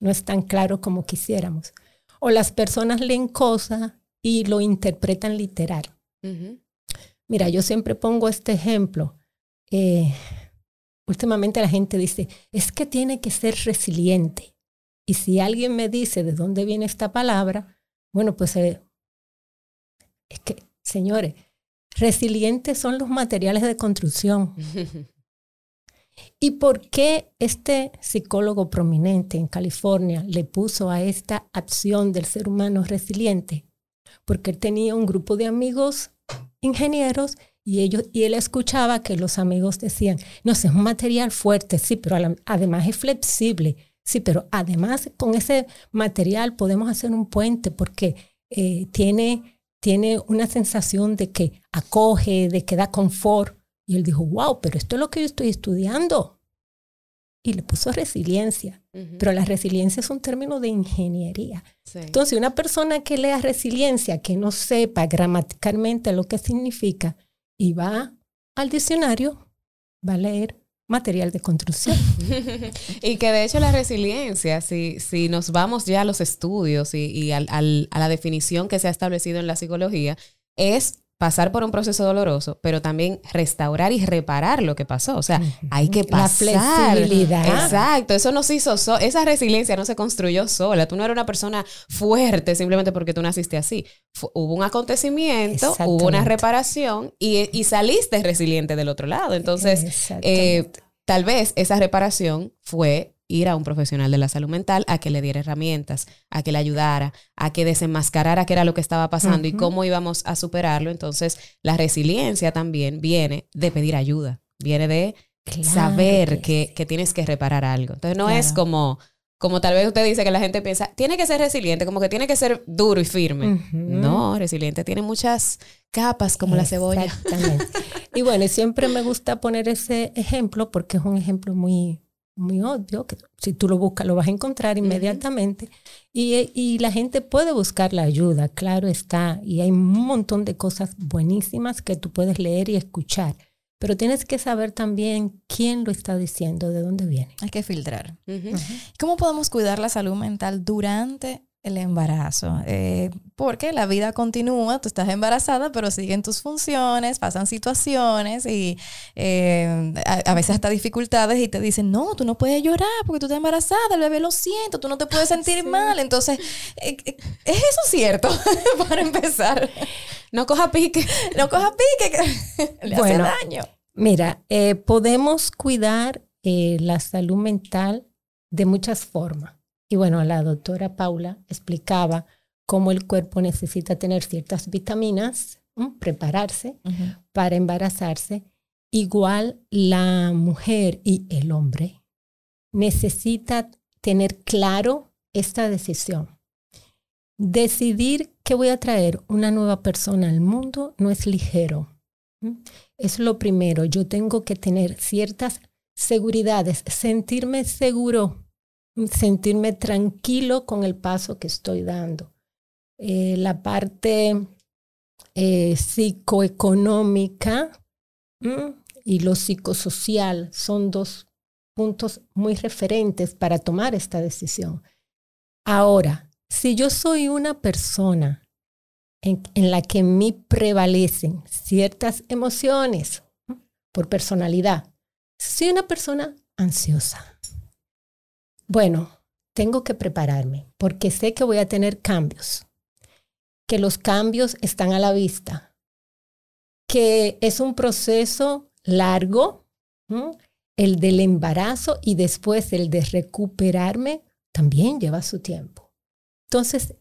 no es tan claro como quisiéramos. O las personas leen cosas y lo interpretan literal. Mira, yo siempre pongo este ejemplo. Eh, últimamente la gente dice, es que tiene que ser resiliente. Y si alguien me dice de dónde viene esta palabra, bueno, pues eh, es que, señores, resilientes son los materiales de construcción. ¿Y por qué este psicólogo prominente en California le puso a esta acción del ser humano resiliente? Porque él tenía un grupo de amigos ingenieros y, ellos, y él escuchaba que los amigos decían, no es un material fuerte, sí, pero además es flexible, sí, pero además con ese material podemos hacer un puente porque eh, tiene tiene una sensación de que acoge, de que da confort. Y él dijo, wow, pero esto es lo que yo estoy estudiando. Y le puso resiliencia. Pero la resiliencia es un término de ingeniería. Entonces, una persona que lea resiliencia, que no sepa gramaticalmente lo que significa, y va al diccionario, va a leer material de construcción. y que de hecho la resiliencia, si, si nos vamos ya a los estudios y, a la definición que se ha establecido en la psicología, es pasar por un proceso doloroso, pero también restaurar y reparar lo que pasó. O sea, hay que pasar. La flexibilidad. Exacto, eso no se hizo, esa resiliencia no se construyó sola. Tú no eres una persona fuerte simplemente porque tú naciste así. hubo un acontecimiento, hubo una reparación y, y, saliste resiliente del otro lado. Entonces, eh, tal vez esa reparación fue ir a un profesional de la salud mental a que le diera herramientas, a que le ayudara, a que desenmascarara qué era lo que estaba pasando y cómo íbamos a superarlo. Entonces, la resiliencia también viene de pedir ayuda, viene de saber que, tienes que reparar algo. Entonces, no es como, como tal vez usted dice que la gente piensa, tiene que ser resiliente, como que tiene que ser duro y firme. No, resiliente tiene muchas capas como la cebolla. Exactamente. y bueno, siempre me gusta poner ese ejemplo porque es un ejemplo muy muy obvio, que si tú lo buscas lo vas a encontrar inmediatamente. y, y, la gente puede buscar la ayuda, claro está. Y hay un montón de cosas buenísimas que tú puedes leer y escuchar. Pero tienes que saber también quién lo está diciendo, de dónde viene. Hay que filtrar. ¿Cómo podemos cuidar la salud mental durante el embarazo, eh, porque la vida continúa, tú estás embarazada, pero siguen tus funciones, pasan situaciones y eh, a, veces hasta dificultades y te dicen, no, tú no puedes llorar porque tú estás embarazada, el bebé lo siento, tú no te puedes sentir mal. Entonces, eh, ¿es eso cierto? Para empezar. No coja pique. No coja pique, que le hace daño. Mira, podemos cuidar la salud mental de muchas formas. Y bueno, la doctora Paula explicaba cómo el cuerpo necesita tener ciertas vitaminas, prepararse para embarazarse. Igual la mujer y el hombre necesita tener claro esta decisión. Decidir que voy a traer una nueva persona al mundo no es ligero. Es lo primero. Yo tengo que tener ciertas seguridades, sentirme seguro sentirme tranquilo con el paso que estoy dando. Eh, la parte eh, psicoeconómica y lo psicosocial son dos puntos muy referentes para tomar esta decisión. Ahora, si yo soy una persona en, en la que me prevalecen ciertas emociones por personalidad, soy una persona ansiosa, Bueno, tengo que prepararme porque sé que voy a tener cambios, que los cambios están a la vista, que es un proceso largo, el del embarazo y después el de recuperarme también lleva su tiempo. Entonces,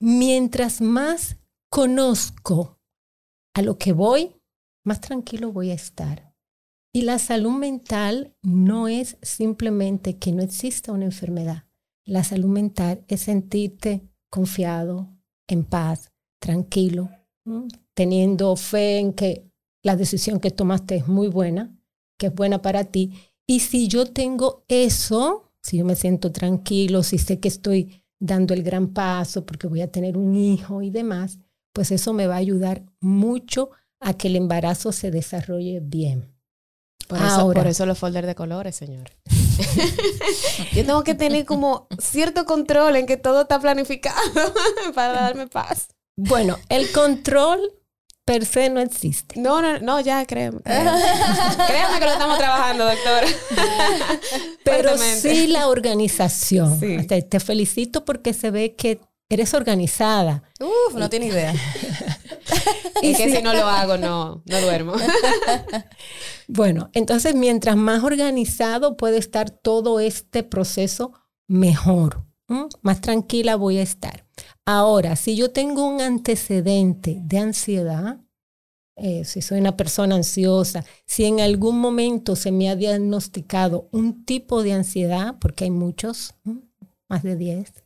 mientras más conozco a lo que voy, más tranquilo voy a estar. Y la salud mental no es simplemente que no exista una enfermedad. La salud mental es sentirte confiado, en paz, tranquilo, teniendo fe en que la decisión que tomaste es muy buena, que es buena para ti. Y si yo tengo eso, si yo me siento tranquilo, si sé que estoy dando el gran paso porque voy a tener un hijo y demás, pues eso me va a ayudar mucho a que el embarazo se desarrolle bien. Por eso, por eso los folders de colores, señor. Yo tengo que tener como cierto control en que todo está planificado para darme paz. Bueno, el control per se no existe. No, no, no, ya créeme. Créeme, que lo estamos trabajando, doctor. Pero sí la organización. Te, felicito porque se ve que eres organizada. Uf, no tiene idea. y que si no lo hago, no, no duermo. bueno, entonces mientras más organizado puede estar todo este proceso, mejor. Más tranquila voy a estar. Ahora, si yo tengo un antecedente de ansiedad, eh, si soy una persona ansiosa, si en algún momento se me ha diagnosticado un tipo de ansiedad, porque hay muchos, más de 10,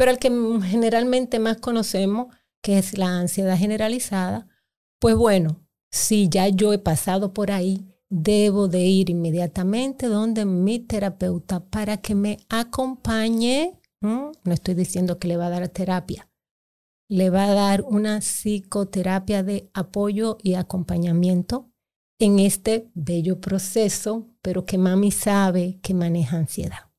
pero el que generalmente más conocemos, que es la ansiedad generalizada, pues bueno, si ya yo he pasado por ahí, debo de ir inmediatamente donde mi terapeuta para que me acompañe no estoy diciendo que le va a dar terapia. Le va a dar una psicoterapia de apoyo y acompañamiento en este bello proceso, pero que mami sabe que maneja ansiedad.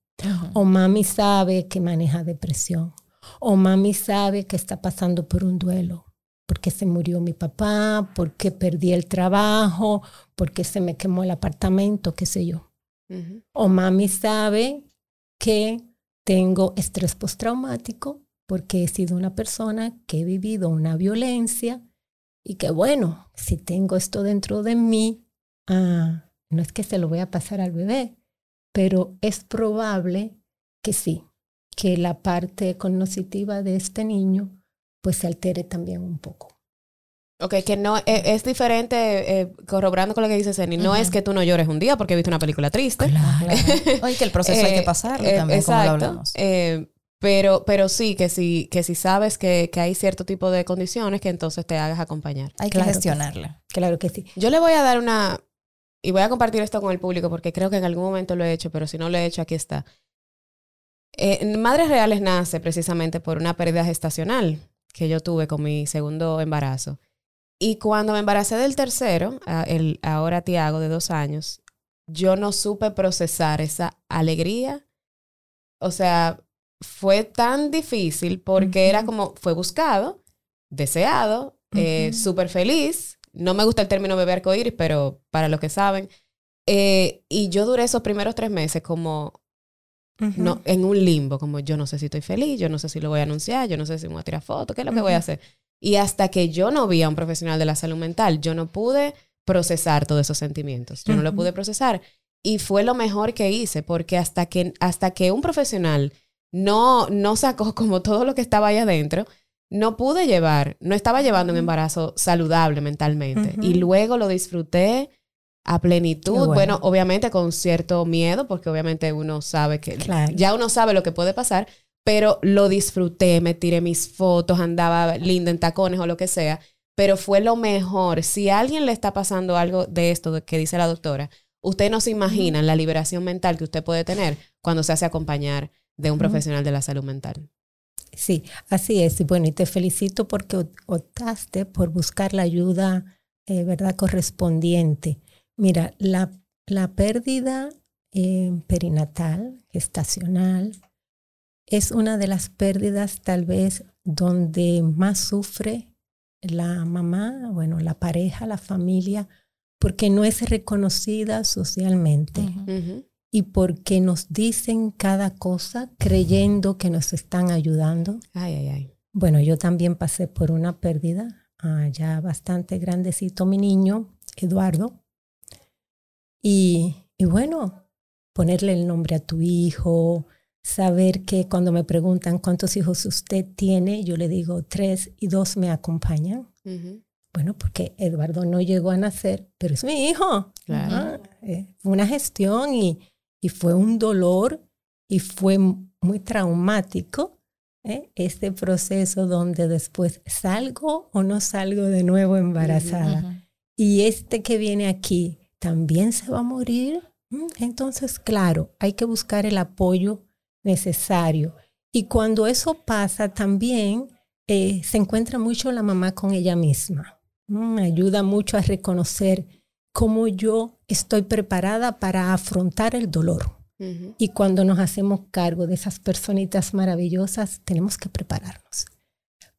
O mami sabe que maneja depresión. O mami sabe que está pasando por un duelo. Porque se murió mi papá, porque perdí el trabajo, porque se me quemó el apartamento, qué sé yo. O mami sabe que tengo estrés postraumático porque he sido una persona que he vivido una violencia y que bueno, si tengo esto dentro de mí, ah, no es que se lo voy a pasar al bebé, pero es probable que sí, que la parte cognitiva de este niño pues se altere también un poco. Ok, que no e, es, diferente, eh, corroborando con lo que dice Ceni, no es que tú no llores un día porque viste una película triste. Claro. Oye, que el proceso hay que eh, pasarlo eh, también, como lo hablamos. pero, pero sí, que si, que si sabes que, que, hay cierto tipo de condiciones, que entonces te hagas acompañar. Hay que gestionarla. claro que sí. Yo le voy a dar una, y voy a compartir esto con el público porque creo que en algún momento lo he hecho, pero si no lo he hecho, aquí está. Madres Reales nace precisamente por una pérdida gestacional que yo tuve con mi segundo embarazo. Y cuando me embaracé del tercero, el ahora Tiago de dos años, yo no supe procesar esa alegría. O sea, fue tan difícil porque era como, fue buscado, deseado, eh, súper feliz. No me gusta el término bebé arcoíris, pero para los que saben. Eh, y yo duré esos primeros tres meses como no, en un limbo, como yo no sé si estoy feliz, yo no sé si lo voy a anunciar, yo no sé si me voy a tirar fotos, qué es lo que voy a hacer. Y hasta que yo no vi a un profesional de la salud mental, yo no pude procesar todos esos sentimientos. Yo no lo pude procesar. Y fue lo mejor que hice, porque hasta que, hasta que un profesional no, no sacó como todo lo que estaba ahí adentro, no pude llevar, no estaba llevando un embarazo saludable mentalmente. Y luego lo disfruté a plenitud. Bueno. obviamente con cierto miedo, porque obviamente uno sabe que ya uno sabe lo que puede pasar, pero lo disfruté, me tiré mis fotos, andaba linda en tacones o lo que sea, pero fue lo mejor. Si a alguien le está pasando algo de esto que dice la doctora, usted no se imagina la liberación mental que usted puede tener cuando se hace acompañar de un profesional de la salud mental. Sí, así es. Y bueno, y te felicito porque optaste por buscar la ayuda, eh, ¿verdad?, correspondiente. Mira, la, la pérdida eh, perinatal, gestacional, es una de las pérdidas tal vez donde más sufre la mamá, bueno, la pareja, la familia, porque no es reconocida socialmente. Y porque nos dicen cada cosa creyendo que nos están ayudando. Ay, ay, ay. Bueno, yo también pasé por una pérdida, ah, ya bastante grandecito mi niño, Eduardo. Y, y bueno, ponerle el nombre a tu hijo, saber que cuando me preguntan cuántos hijos usted tiene, yo le digo tres y dos me acompañan. Bueno, porque Eduardo no llegó a nacer, pero es mi hijo. Claro. Ajá. Eh, fue una gestión y, y fue un dolor y fue muy traumático ¿eh? este proceso donde después salgo o no salgo de nuevo embarazada. Y este que viene aquí también se va a morir. Mm, Entonces, claro, hay que buscar el apoyo necesario. Y cuando eso pasa, también eh, se encuentra mucho la mamá con ella misma. Mm, Me ayuda mucho a reconocer cómo yo estoy preparada para afrontar el dolor. Y cuando nos hacemos cargo de esas personitas maravillosas, tenemos que prepararnos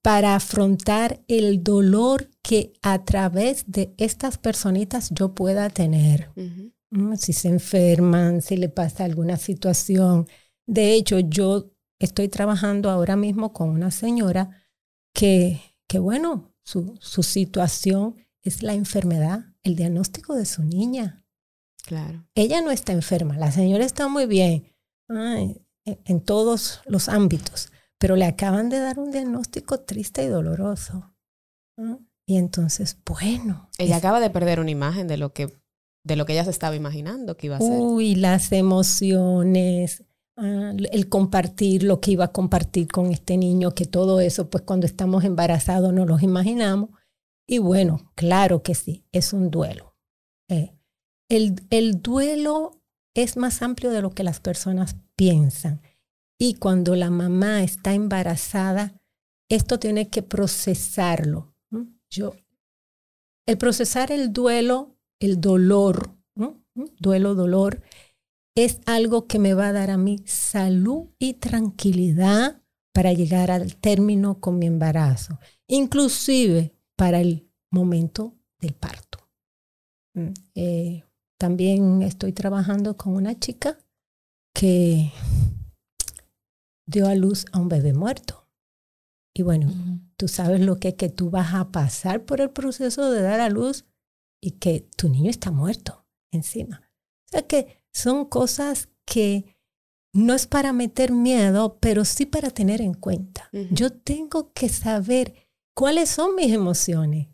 para afrontar el dolor que a través de estas personitas yo pueda tener. Mm, Si se enferman, si le pasa alguna situación. De hecho, yo estoy trabajando ahora mismo con una señora que, que bueno, su, su situación es la enfermedad, el diagnóstico de su niña Claro. ella no está enferma, la señora está muy bien ay, en, todos los ámbitos, pero le acaban de dar un diagnóstico triste y doloroso. Y entonces, bueno, Ella es- acaba de perder una imagen de lo que de lo que ella se estaba imaginando que iba a ser. uy, las emociones, ah, el compartir lo que iba a compartir con este niño, que todo eso, pues cuando estamos embarazados no los imaginamos. Y bueno, claro que sí, es un duelo. Eh, el, el duelo es más amplio de lo que las personas piensan. Y cuando la mamá está embarazada, esto tiene que procesarlo. Yo, el procesar el duelo, el dolor, duelo, dolor, es algo que me va a dar a mí salud y tranquilidad para llegar al término con mi embarazo, inclusive para el momento del parto. Mm, eh, también estoy trabajando con una chica que dio a luz a un bebé muerto. Y bueno, tú sabes lo que es que tú vas a pasar por el proceso de dar a luz y que tu niño está muerto encima. O sea que son cosas que no es para meter miedo, pero sí para tener en cuenta. Yo tengo que saber cuáles son mis emociones.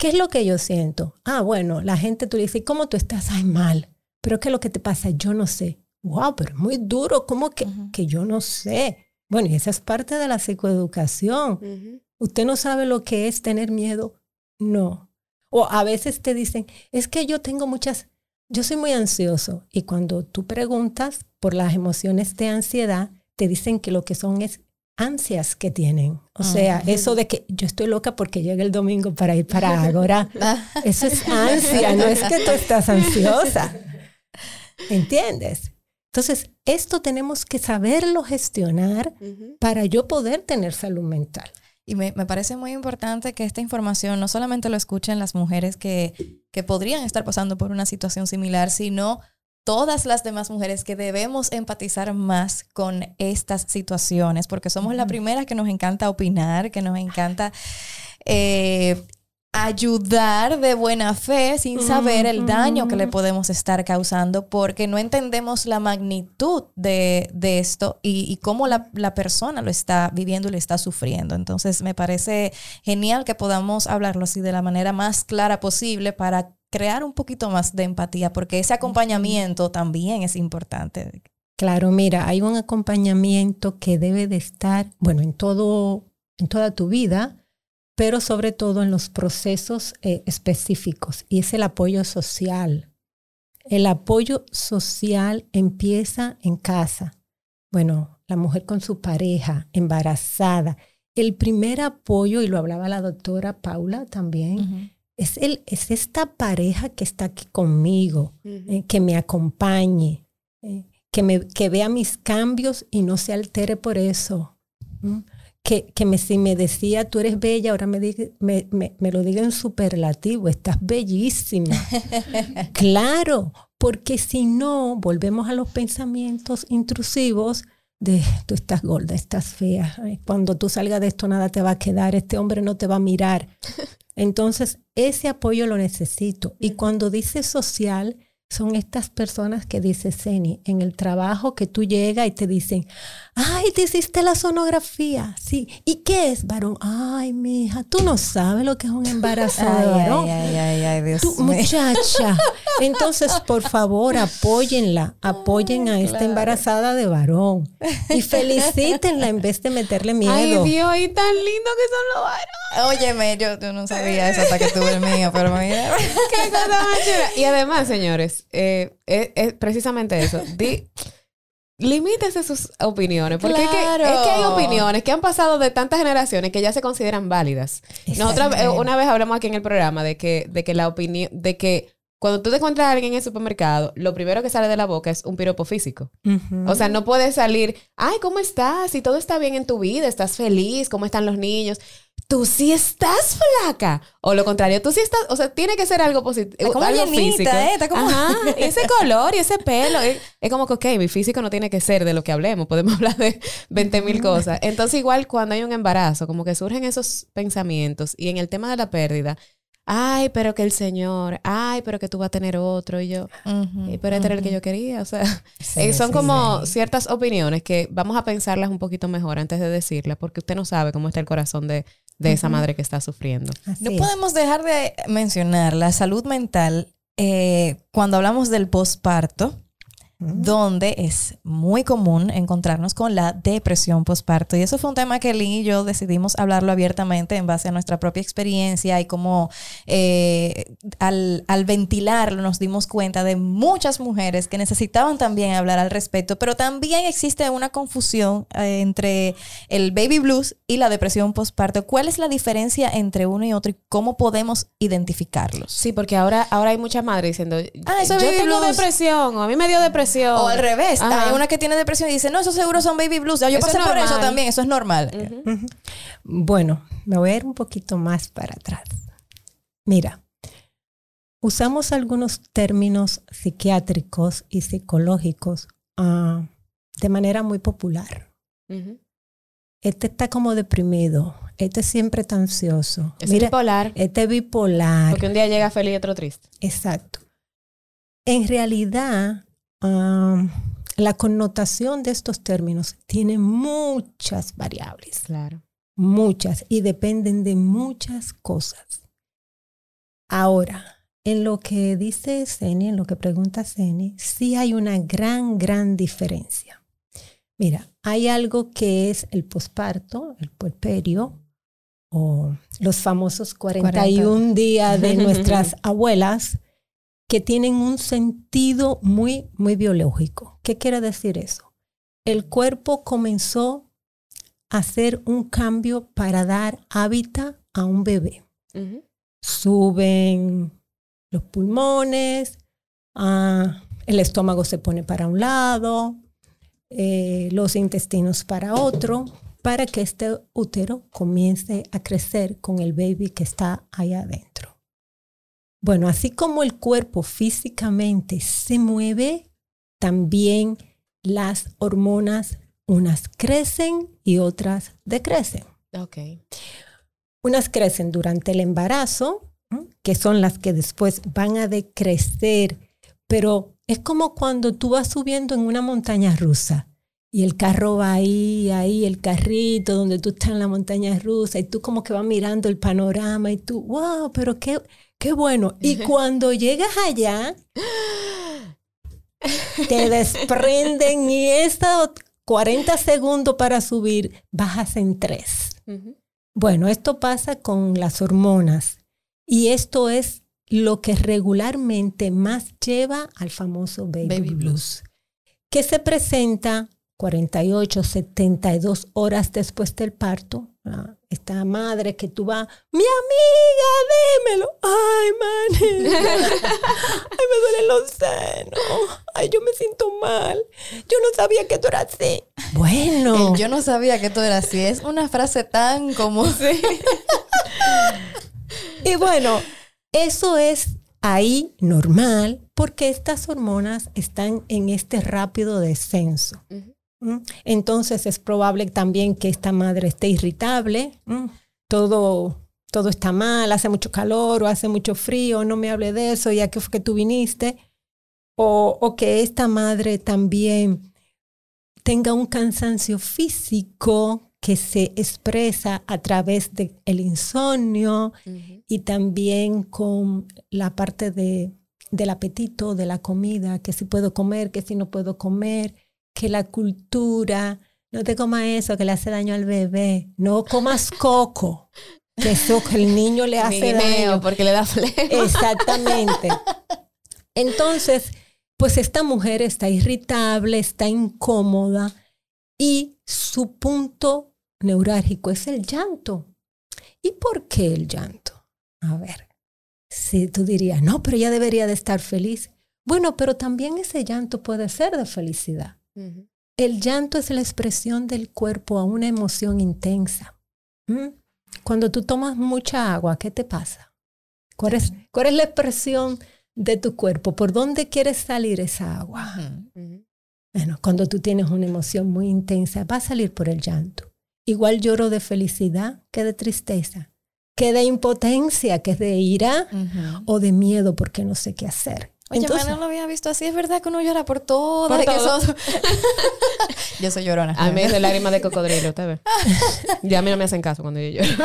¿Qué es lo que yo siento? Ah, bueno, la gente tú le dices, ¿cómo tú estás? Ay, mal. Pero ¿qué es lo que te pasa? Yo no sé. Wow, pero es muy duro. ¿Cómo que, que yo no sé? Bueno, y esa es parte de la psicoeducación. Ujú. ¿Usted no sabe lo que es tener miedo? No. O a veces te dicen, es que yo tengo muchas, yo soy muy ansioso. Y cuando tú preguntas por las emociones de ansiedad, te dicen que lo que son es ansias que tienen. O sea, eso de que yo estoy loca porque llega el domingo para ir para Agora, Ah, eso es ansia, no es que tú estás ansiosa. ¿Entiendes? Entonces, esto tenemos que saberlo gestionar para yo poder tener salud mental. Y me, me parece muy importante que esta información no solamente lo escuchen las mujeres que, que podrían estar pasando por una situación similar, sino todas las demás mujeres que debemos empatizar más con estas situaciones, porque somos las primeras que nos encanta opinar, que nos encanta eh, ayudar de buena fe sin saber el daño que le podemos estar causando porque no entendemos la magnitud de, de esto y, y cómo la, la persona lo está viviendo y lo está sufriendo. Entonces me parece genial que podamos hablarlo así de la manera más clara posible para crear un poquito más de empatía porque ese acompañamiento también es importante. Claro, mira, hay un acompañamiento que debe de estar, bueno, en todo, en toda tu vida, pero sobre todo en los procesos eh, específicos, y es el apoyo social. El apoyo social empieza en casa. Bueno, la mujer con su pareja, embarazada. El primer apoyo, y lo hablaba la doctora Paula también, es, el, es esta pareja que está aquí conmigo, eh, que me acompañe, eh, que, me, que vea mis cambios y no se altere por eso. que, que me, si me decía, tú eres bella, ahora me, diga- me, me, me lo diga en superlativo, estás bellísima. claro, porque si no, volvemos a los pensamientos intrusivos de tú estás gorda, estás fea, cuando tú salgas de esto nada te va a quedar, este hombre no te va a mirar. Entonces, ese apoyo lo necesito. Y cuando dice social, son estas personas que dice Ceni, en el trabajo que tú llegas y te dicen, ay, te hiciste la sonografía, sí. ¿Y qué es, varón? Ay, mija, tú no sabes lo que es un embarazo de Ay, varón. ay, ay, ay, Dios Tú, mío. muchacha. Entonces, por favor, apóyenla, apoyen a esta embarazada de varón y felicítenla en vez de meterle miedo. Ay, Dios, y tan lindo que son los varones. Óyeme, yo, yo no sabía eso hasta que tuve el mío, pero mira. Qué cosa más chula. Y además, señores, eh, es, es precisamente eso. Di, limítese sus opiniones. Porque es que- es, que, hay opiniones que han pasado de tantas generaciones que ya se consideran válidas. Nosotros eh, una vez hablamos aquí en el programa de que, de que la opinión, de que cuando tú te encuentras a alguien en el supermercado, lo primero que sale de la boca es un piropo físico. O sea, no puede salir, ay, ¿cómo estás? Si todo está bien en tu vida, estás feliz, ¿cómo están los niños? Tú sí estás flaca. O lo contrario, tú sí estás, o sea, tiene que ser algo positivo, como algo llenita, físico. ¿eh? Está como- Ajá, ese color y ese pelo. Es, es como que, ok, mi físico no tiene que ser de lo que hablemos, podemos hablar de 20 mil cosas. Entonces, igual cuando hay un embarazo, como que surgen esos pensamientos y en el tema de la pérdida, ay, pero que el Señor, ay, pero que tú vas a tener otro y yo. Ujú, Eh, Pero este era el que yo quería, o sea, Sí, eh, son sí, como sí. ciertas opiniones que vamos a pensarlas un poquito mejor antes de decirlas, porque usted no sabe cómo está el corazón de, de esa madre que está sufriendo. Así No es. podemos dejar de mencionar la salud mental eh, cuando hablamos del posparto, donde es muy común encontrarnos con la depresión posparto. Y eso fue un tema que Lynn y yo decidimos hablarlo abiertamente en base a nuestra propia experiencia y como eh, al, al ventilarlo nos dimos cuenta de muchas mujeres que necesitaban también hablar al respecto, pero también existe una confusión eh, entre el baby blues y la depresión posparto. ¿Cuál es la diferencia entre uno y otro y cómo podemos identificarlos? Sí, porque ahora, ahora hay muchas madres diciendo, Ah, eso es yo tengo blues". depresión, o a mí me dio depresión. O al revés, Ajá. hay una que tiene depresión y dice, no, eso seguro son baby blues. Yo Eso pasé es por eso también, eso es normal. Bueno, me voy a ir un poquito más para atrás. Mira, usamos algunos términos psiquiátricos y psicológicos ah, de manera muy popular. Este está como deprimido, este siempre está ansioso. Es Mira, bipolar, este bipolar. porque un día llega feliz y otro triste. Exacto. En realidad, la connotación de estos términos tiene muchas variables, Claro. muchas, y dependen de muchas cosas. Ahora, en lo que dice Ceni, en lo que pregunta Ceni, sí hay una gran, gran diferencia. Mira, hay algo que es el posparto, el puerperio, o los famosos 41 días de nuestras abuelas, que tienen un sentido muy, muy biológico. ¿Qué quiere decir eso? El cuerpo comenzó a hacer un cambio para dar hábitat a un bebé. Suben los pulmones, ah, el estómago se pone para un lado, eh, los intestinos para otro, para que este útero comience a crecer con el baby que está ahí adentro. Bueno, así como el cuerpo físicamente se mueve, también las hormonas, unas crecen y otras decrecen. Ok. Unas crecen durante el embarazo, que son las que después van a decrecer, pero es como cuando tú vas subiendo en una montaña rusa y el carro va ahí, ahí, el carrito donde tú estás en la montaña rusa y tú como que vas mirando el panorama y tú, wow, pero qué, qué bueno. Y cuando llegas allá, te desprenden y estos 40 segundos para subir bajas en tres. Bueno, esto pasa con las hormonas y esto es lo que regularmente más lleva al famoso baby, Baby blues, que se presenta 48, 72 horas después del parto. Ah, Esta madre que tú vas, mi amiga, démelo. Ay, man. Ay, me duelen los senos. Ay, yo me siento mal. Yo no sabía que tú eras así. Bueno. Yo no sabía que esto era así. Es una frase tan como... Y bueno, eso es ahí normal porque estas hormonas están en este rápido descenso. ¿Mm? Entonces es probable también que esta madre esté irritable, todo, todo está mal, hace mucho calor o hace mucho frío, no me hable de eso, ya que fue que tú viniste, o, o que esta madre también tenga un cansancio físico que se expresa a través del el insomnio y también con la parte de, del apetito, de la comida, que si puedo comer, que si no puedo comer, que la cultura, no te comas eso que le hace daño al bebé, no comas coco, que eso que el niño le hace daño. porque le da flema. Exactamente. Entonces, pues esta mujer está irritable, está incómoda y su punto neurálgico es el llanto. ¿Y por qué el llanto? A ver, si tú dirías, no, pero ella debería de estar feliz. Bueno, pero también ese llanto puede ser de felicidad. El llanto es la expresión del cuerpo a una emoción intensa. ¿Mm? Cuando tú tomas mucha agua, ¿qué te pasa? ¿Cuál es, ¿Cuál es, la expresión de tu cuerpo? ¿Por dónde quieres salir esa agua? Bueno, cuando tú tienes una emoción muy intensa, va a salir por el llanto. Igual lloro de felicidad que de tristeza, que de impotencia, que de ira o de miedo porque no sé qué hacer. Oye, Entonces, no lo había visto así. Es verdad que uno llora por todo. Por todo. yo soy llorona. A mí es de lágrimas de cocodrilo, usted ve. Ya a mí no me hacen caso cuando yo lloro.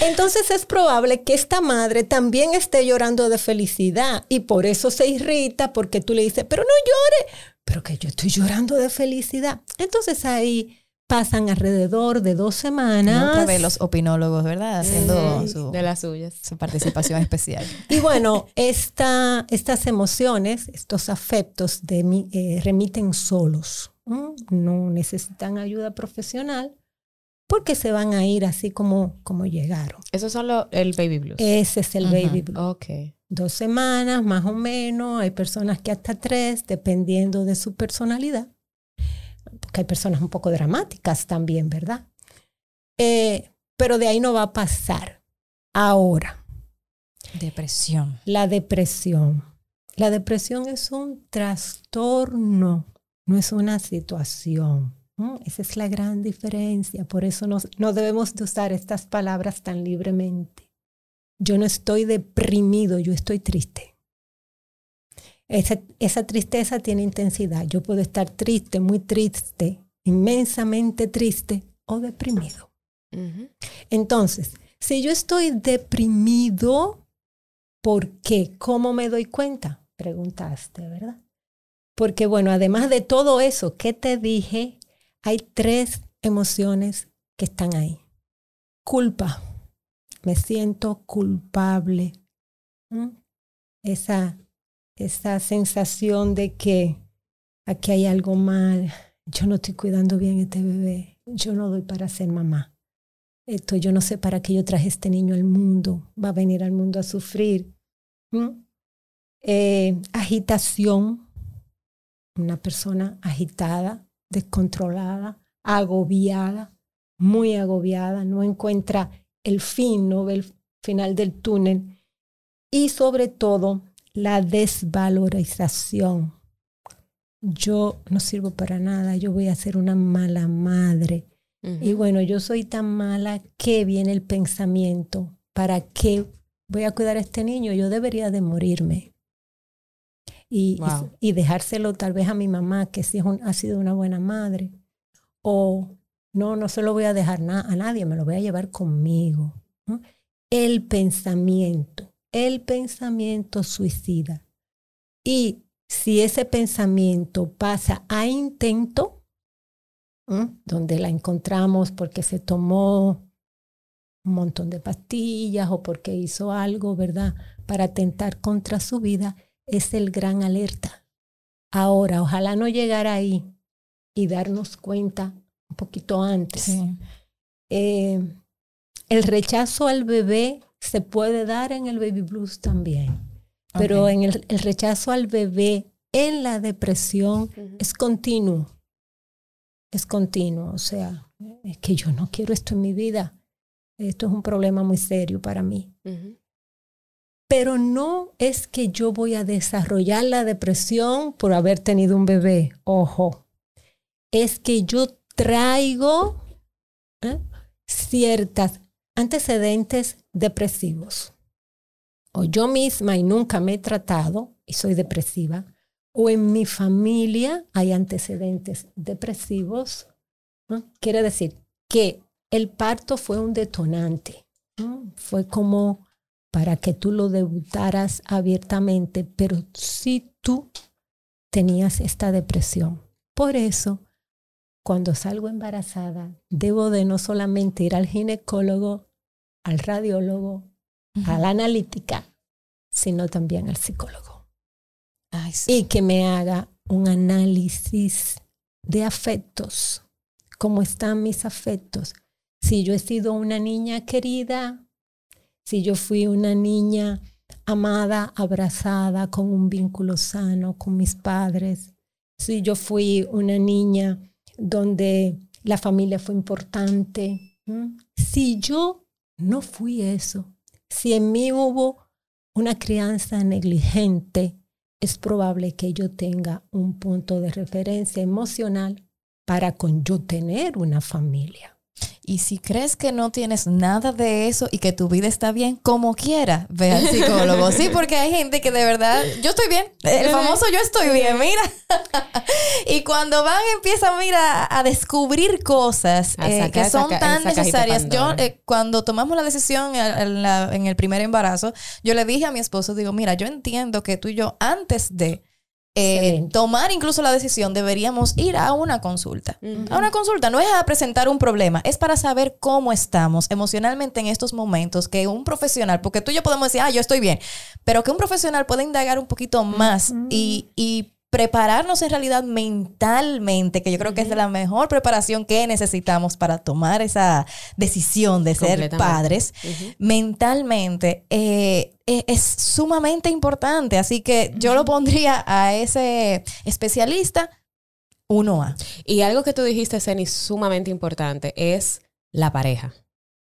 Entonces es probable que esta madre también esté llorando de felicidad y por eso se irrita porque tú le dices, pero no llore, pero que yo estoy llorando de felicidad. Entonces ahí pasan alrededor de dos semanas. otra vez los opinólogos, ¿verdad? Haciendo su, de las suyas. su participación especial. Y bueno, esta, estas emociones, estos afectos de, eh, remiten solos. No necesitan ayuda profesional porque se van a ir así como, como llegaron. Eso es solo el baby blues. Ese es el baby blues. Ok. Dos semanas, más o menos. Hay personas que hasta tres, dependiendo de su personalidad. Porque hay personas un poco dramáticas también, ¿verdad? Eh, pero de ahí no va a pasar. Ahora. Depresión. La depresión. La depresión es un trastorno, no es una situación. Esa es la gran diferencia. Por eso no, no debemos de usar estas palabras tan libremente. Yo no estoy deprimido, yo estoy triste. Esa, esa, tristeza tiene intensidad. Yo puedo estar triste, muy triste, inmensamente triste o deprimido. Entonces, si yo estoy deprimido, ¿por qué? ¿Cómo me doy cuenta? Preguntaste, ¿verdad? Porque bueno, además de todo eso que te dije, hay tres emociones que están ahí. Culpa. Me siento culpable. Esa, esa sensación de que aquí hay algo mal. Yo no estoy cuidando bien a este bebé. Yo no doy para ser mamá. Esto, yo no sé para qué yo traje este niño al mundo. Va a venir al mundo a sufrir. Eh, agitación. Una persona agitada descontrolada, agobiada, muy agobiada, no encuentra el fin, no ve el final del túnel. Y sobre todo, la desvalorización. Yo no sirvo para nada, yo voy a ser una mala madre. Y bueno, yo soy tan mala que viene el pensamiento, ¿para qué voy a cuidar a este niño? Yo debería de morirme y, y, dejárselo tal vez a mi mamá, que sí ha sido una buena madre. O no, no se lo voy a dejar a nadie, me lo voy a llevar conmigo. El pensamiento, el pensamiento suicida. Y si ese pensamiento pasa a intento, donde la encontramos porque se tomó un montón de pastillas o porque hizo algo, ¿verdad? Para atentar contra su vida, es el gran alerta. Ahora, ojalá no llegar ahí y darnos cuenta un poquito antes. Eh, el rechazo al bebé se puede dar en el baby blues también, pero en el, rechazo al bebé en la depresión es continuo. es continuo, o sea, es que yo no quiero esto en mi vida. Esto es un problema muy serio para mí. Pero no es que yo voy a desarrollar la depresión por haber tenido un bebé. Ojo, es que yo traigo ¿eh? ciertas antecedentes depresivos. O yo misma y nunca me he tratado y soy depresiva. O en mi familia hay antecedentes depresivos. ¿no? Quiere decir que el parto fue un detonante. Fue como para que tú lo debutaras abiertamente, pero si tú tenías esta depresión. Por eso, cuando salgo embarazada, debo de no solamente ir al ginecólogo, al radiólogo, a la analítica, sino también al psicólogo. Ay, sí. Y que me haga un análisis de afectos. ¿Cómo están mis afectos? Si yo he sido una niña querida, si yo fui una niña amada, abrazada, con un vínculo sano con mis padres, si yo fui una niña donde la familia fue importante, si yo no fui eso, si en mí hubo una crianza negligente, es probable que yo tenga un punto de referencia emocional para con yo tener una familia. Y si crees que no tienes nada de eso y que tu vida está bien, como quiera, ve al psicólogo. Sí, porque hay gente que de verdad, yo estoy bien. El famoso yo estoy bien, mira. y cuando van, empiezan, mira, a descubrir cosas A eh, que son tan necesarias. Yo, eh, cuando tomamos la decisión en, en la- en el primer embarazo, yo le dije a mi esposo, digo, mira, yo entiendo que tú y yo, antes de eh, tomar incluso la decisión, deberíamos ir a una consulta. A una consulta no es a presentar un problema, es para saber cómo estamos emocionalmente en estos momentos, que un profesional, porque tú y yo podemos decir, ah, yo estoy bien, pero que un profesional pueda indagar un poquito más y, y prepararnos en realidad mentalmente, que yo creo que es la mejor preparación que necesitamos para tomar esa decisión de ser padres mentalmente eh, eh, es sumamente importante. Así que yo lo pondría a ese especialista 1A. Y algo que tú dijiste, Ceni, sumamente importante, es la pareja.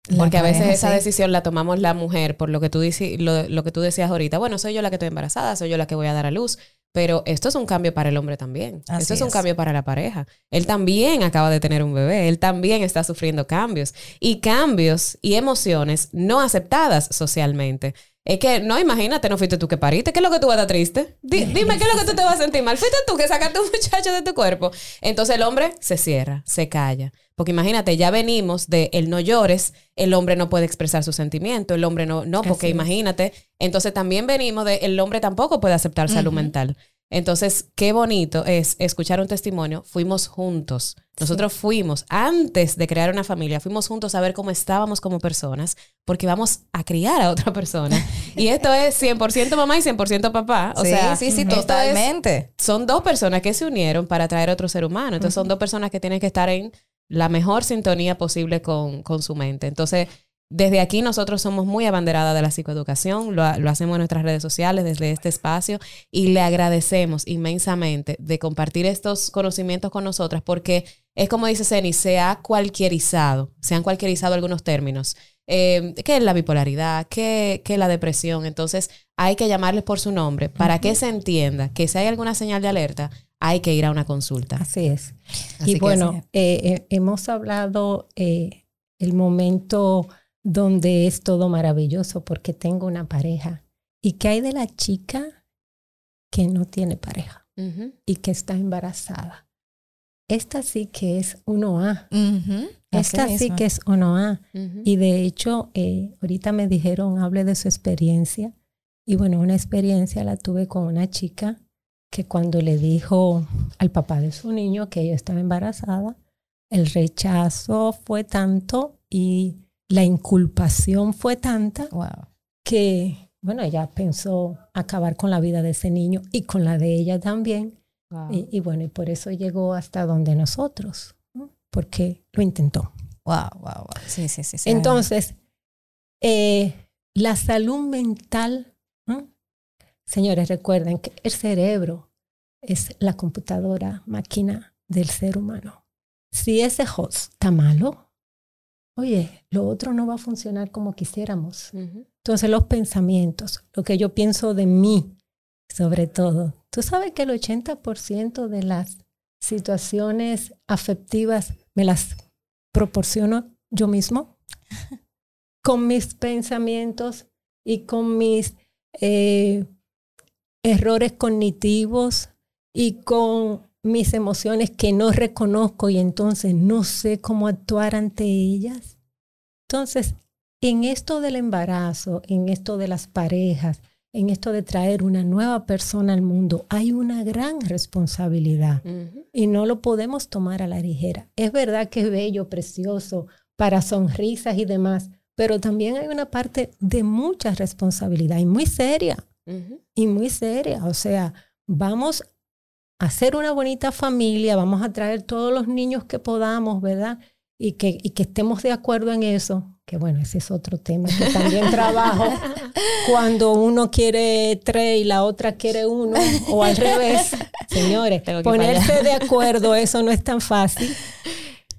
La Porque a veces esa sí. decisión la tomamos la mujer por lo que, tú lo, lo que tú decías ahorita. Bueno, soy yo la que estoy embarazada, soy yo la que voy a dar a luz. Pero esto es un cambio para el hombre también. Así esto es un es. cambio para la pareja. Él también acaba de tener un bebé. Él también está sufriendo cambios. Y cambios y emociones no aceptadas socialmente. Es que, no, imagínate, no fuiste tú que pariste. ¿Qué es lo que tú vas a estar triste? Di- dime, ¿qué es lo que tú te vas a sentir mal? Fuiste tú que sacaste un muchacho de tu cuerpo. Entonces el hombre se cierra, se calla. Porque imagínate, ya venimos de el no llores, el hombre no puede expresar su sentimiento, el hombre no, no, porque Así imagínate. Entonces también venimos de el hombre tampoco puede aceptar salud mental. Entonces, qué bonito es escuchar un testimonio. Fuimos juntos. Nosotros fuimos, antes de crear una familia, fuimos juntos a ver cómo estábamos como personas, porque vamos a criar a otra persona. y esto es 100% mamá y 100% papá. O sí, sea, sí, sí, es- totalmente. son dos personas que se unieron para traer otro ser humano. Entonces, son dos personas que tienen que estar en la mejor sintonía posible con, con su mente. Entonces, desde aquí nosotros somos muy abanderadas de la psicoeducación, lo, lo hacemos en nuestras redes sociales, desde este espacio, y le agradecemos inmensamente de compartir estos conocimientos con nosotras, porque es como dice Ceni, se ha cualquierizado, se han cualquierizado algunos términos. Eh, ¿Qué es la bipolaridad? ¿Qué, ¿Qué es la depresión? Entonces, hay que llamarles por su nombre para que se entienda que si hay alguna señal de alerta, hay que ir a una consulta. Así es. Así y bueno, eh, eh, hemos hablado eh, el momento donde es todo maravilloso porque tengo una pareja. ¿Y qué hay de la chica que no tiene pareja y que está embarazada? Esta sí que es 1A. Ujú, así Esta sí mismo. que es 1A. Ujú. Y de hecho, eh, ahorita me dijeron, hable de su experiencia. Y bueno, una experiencia la tuve con una chica que cuando le dijo al papá de su niño que ella estaba embarazada, el rechazo fue tanto y la inculpación fue tanta Wow. que, bueno, ella pensó acabar con la vida de ese niño y con la de ella también. Wow. Y, y bueno, y por eso llegó hasta donde nosotros, ¿no? porque lo intentó. Wow, wow, wow. Sí, sí, sí. sí. Entonces, eh, la salud mental, señores, recuerden que el cerebro es la computadora máquina del ser humano. si ese host está malo, oye, lo otro no va a funcionar como quisiéramos. Entonces los pensamientos, lo que yo pienso de mí, sobre todo. Tú sabes que el 80% de las situaciones afectivas me las proporciono yo mismo con mis pensamientos y con mis eh, errores cognitivos y con mis emociones que no reconozco y entonces no sé cómo actuar ante ellas. Entonces, en esto del embarazo, en esto de las parejas, en esto de traer una nueva persona al mundo, hay una gran responsabilidad y no lo podemos tomar a la ligera. Es verdad que es bello, precioso, para sonrisas y demás, pero también hay una parte de mucha responsabilidad y muy seria, y muy seria. O sea, vamos hacer una bonita familia, vamos a traer todos los niños que podamos, ¿verdad? Y que, y que estemos de acuerdo en eso. Que bueno, ese es otro tema que también trabajo. Cuando uno quiere tres y la otra quiere uno, o al revés. Señores, ponerse de acuerdo, eso no es tan fácil.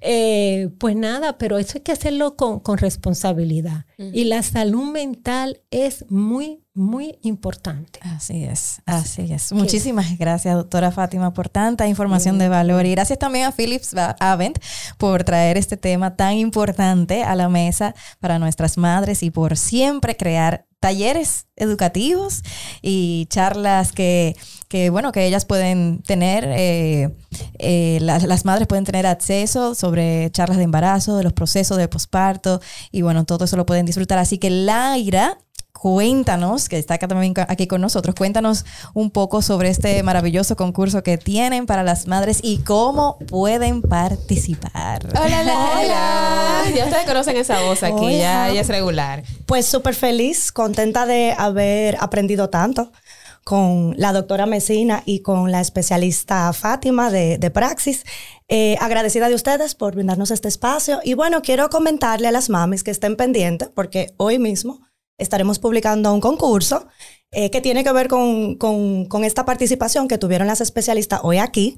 Eh, pues nada, pero eso hay que hacerlo con, con responsabilidad. Y la salud mental es muy, muy importante. Así es, así es. Muchísimas gracias, doctora Fátima, por tanta información de valor. Y gracias también a Philips Avent por traer este tema tan importante a la mesa para nuestras madres y por siempre crear talleres educativos y charlas que, que bueno, que ellas pueden tener, eh, eh, las, las madres pueden tener acceso sobre charlas de embarazo, de los procesos de posparto y bueno, todo eso lo pueden disfrutar. Así que Laira, cuéntanos, que está acá también aquí con nosotros, cuéntanos un poco sobre este maravilloso concurso que tienen para las madres y cómo pueden participar. Hola, Laila. Ya ustedes conocen esa voz aquí, Hola. ya, ya es regular. Pues súper feliz, contenta de haber aprendido tanto con la doctora Mesina y con la especialista Fátima de, de Praxis. Eh, agradecida de ustedes por brindarnos este espacio. Y bueno, quiero comentarle a las mamis que estén pendientes porque hoy mismo estaremos publicando un concurso eh, que tiene que ver con, con- con esta participación que tuvieron las especialistas hoy aquí.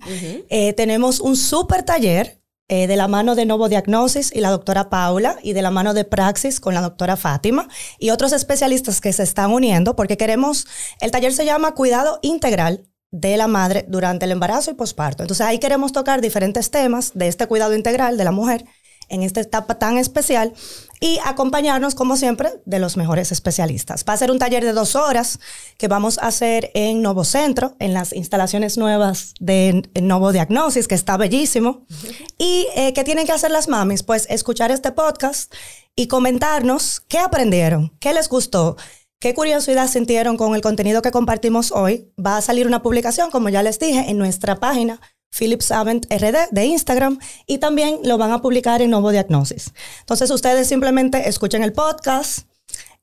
Eh, tenemos un súper taller eh, de la mano de Novo Diagnosis y la doctora Paula y de la mano de Praxis con la doctora Fátima y otros especialistas que se están uniendo porque queremos, el taller se llama Cuidado Integral de la madre durante el embarazo y posparto. Entonces ahí queremos tocar diferentes temas de este cuidado integral de la mujer en esta etapa tan especial y acompañarnos, como siempre, de los mejores especialistas. Va a ser un taller de dos horas que vamos a hacer en Novo Centro, en las instalaciones nuevas de Novo Diagnosis, que está bellísimo. ¿Y eh, qué tienen que hacer las mamis? Pues escuchar este podcast y comentarnos qué aprendieron, qué les gustó. ¿Qué curiosidad sintieron con el contenido que compartimos hoy? Va a salir una publicación, como ya les dije, en nuestra página Philips Avent RD de Instagram y también lo van a publicar en Novo Diagnosis. Entonces ustedes simplemente escuchen el podcast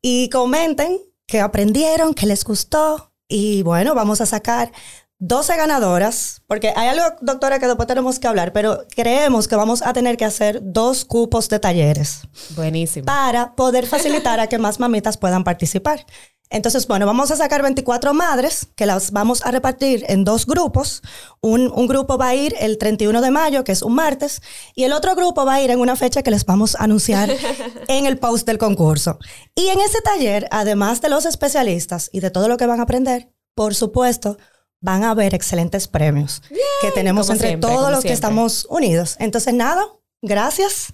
y comenten qué aprendieron, qué les gustó y bueno, vamos a sacar 12 ganadoras, porque hay algo, doctora, que después tenemos que hablar, pero creemos que vamos a tener que hacer dos cupos de talleres Buenísimo. para poder facilitar a que más mamitas puedan participar. Entonces, bueno, vamos a sacar 24 madres que las vamos a repartir en dos grupos. Un, un grupo va a ir el 31 de mayo, que es un martes, y el otro grupo va a ir en una fecha que les vamos a anunciar en el post del concurso. Y en ese taller, además de los especialistas y de todo lo que van a aprender, por supuesto, van a haber excelentes premios que tenemos como entre siempre, todos los que siempre. estamos unidos. Entonces, nada, gracias.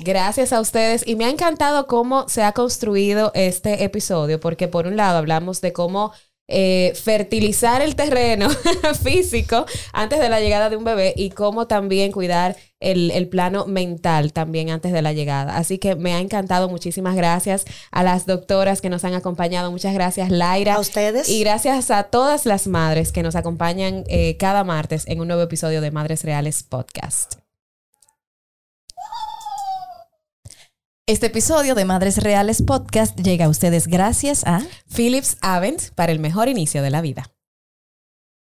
Gracias a ustedes y me ha encantado cómo se ha construido este episodio, porque por un lado hablamos de cómo eh, fertilizar el terreno físico antes de la llegada de un bebé y cómo también cuidar el, el plano mental también antes de la llegada. Así que me ha encantado. Muchísimas gracias a las doctoras que nos han acompañado. Muchas gracias, Laira. A ustedes. Y gracias a todas las madres que nos acompañan eh, cada martes en un nuevo episodio de Madres Reales Podcast. Este episodio de Madres Reales Podcast llega a ustedes gracias a... Philips Avent para el mejor inicio de la vida.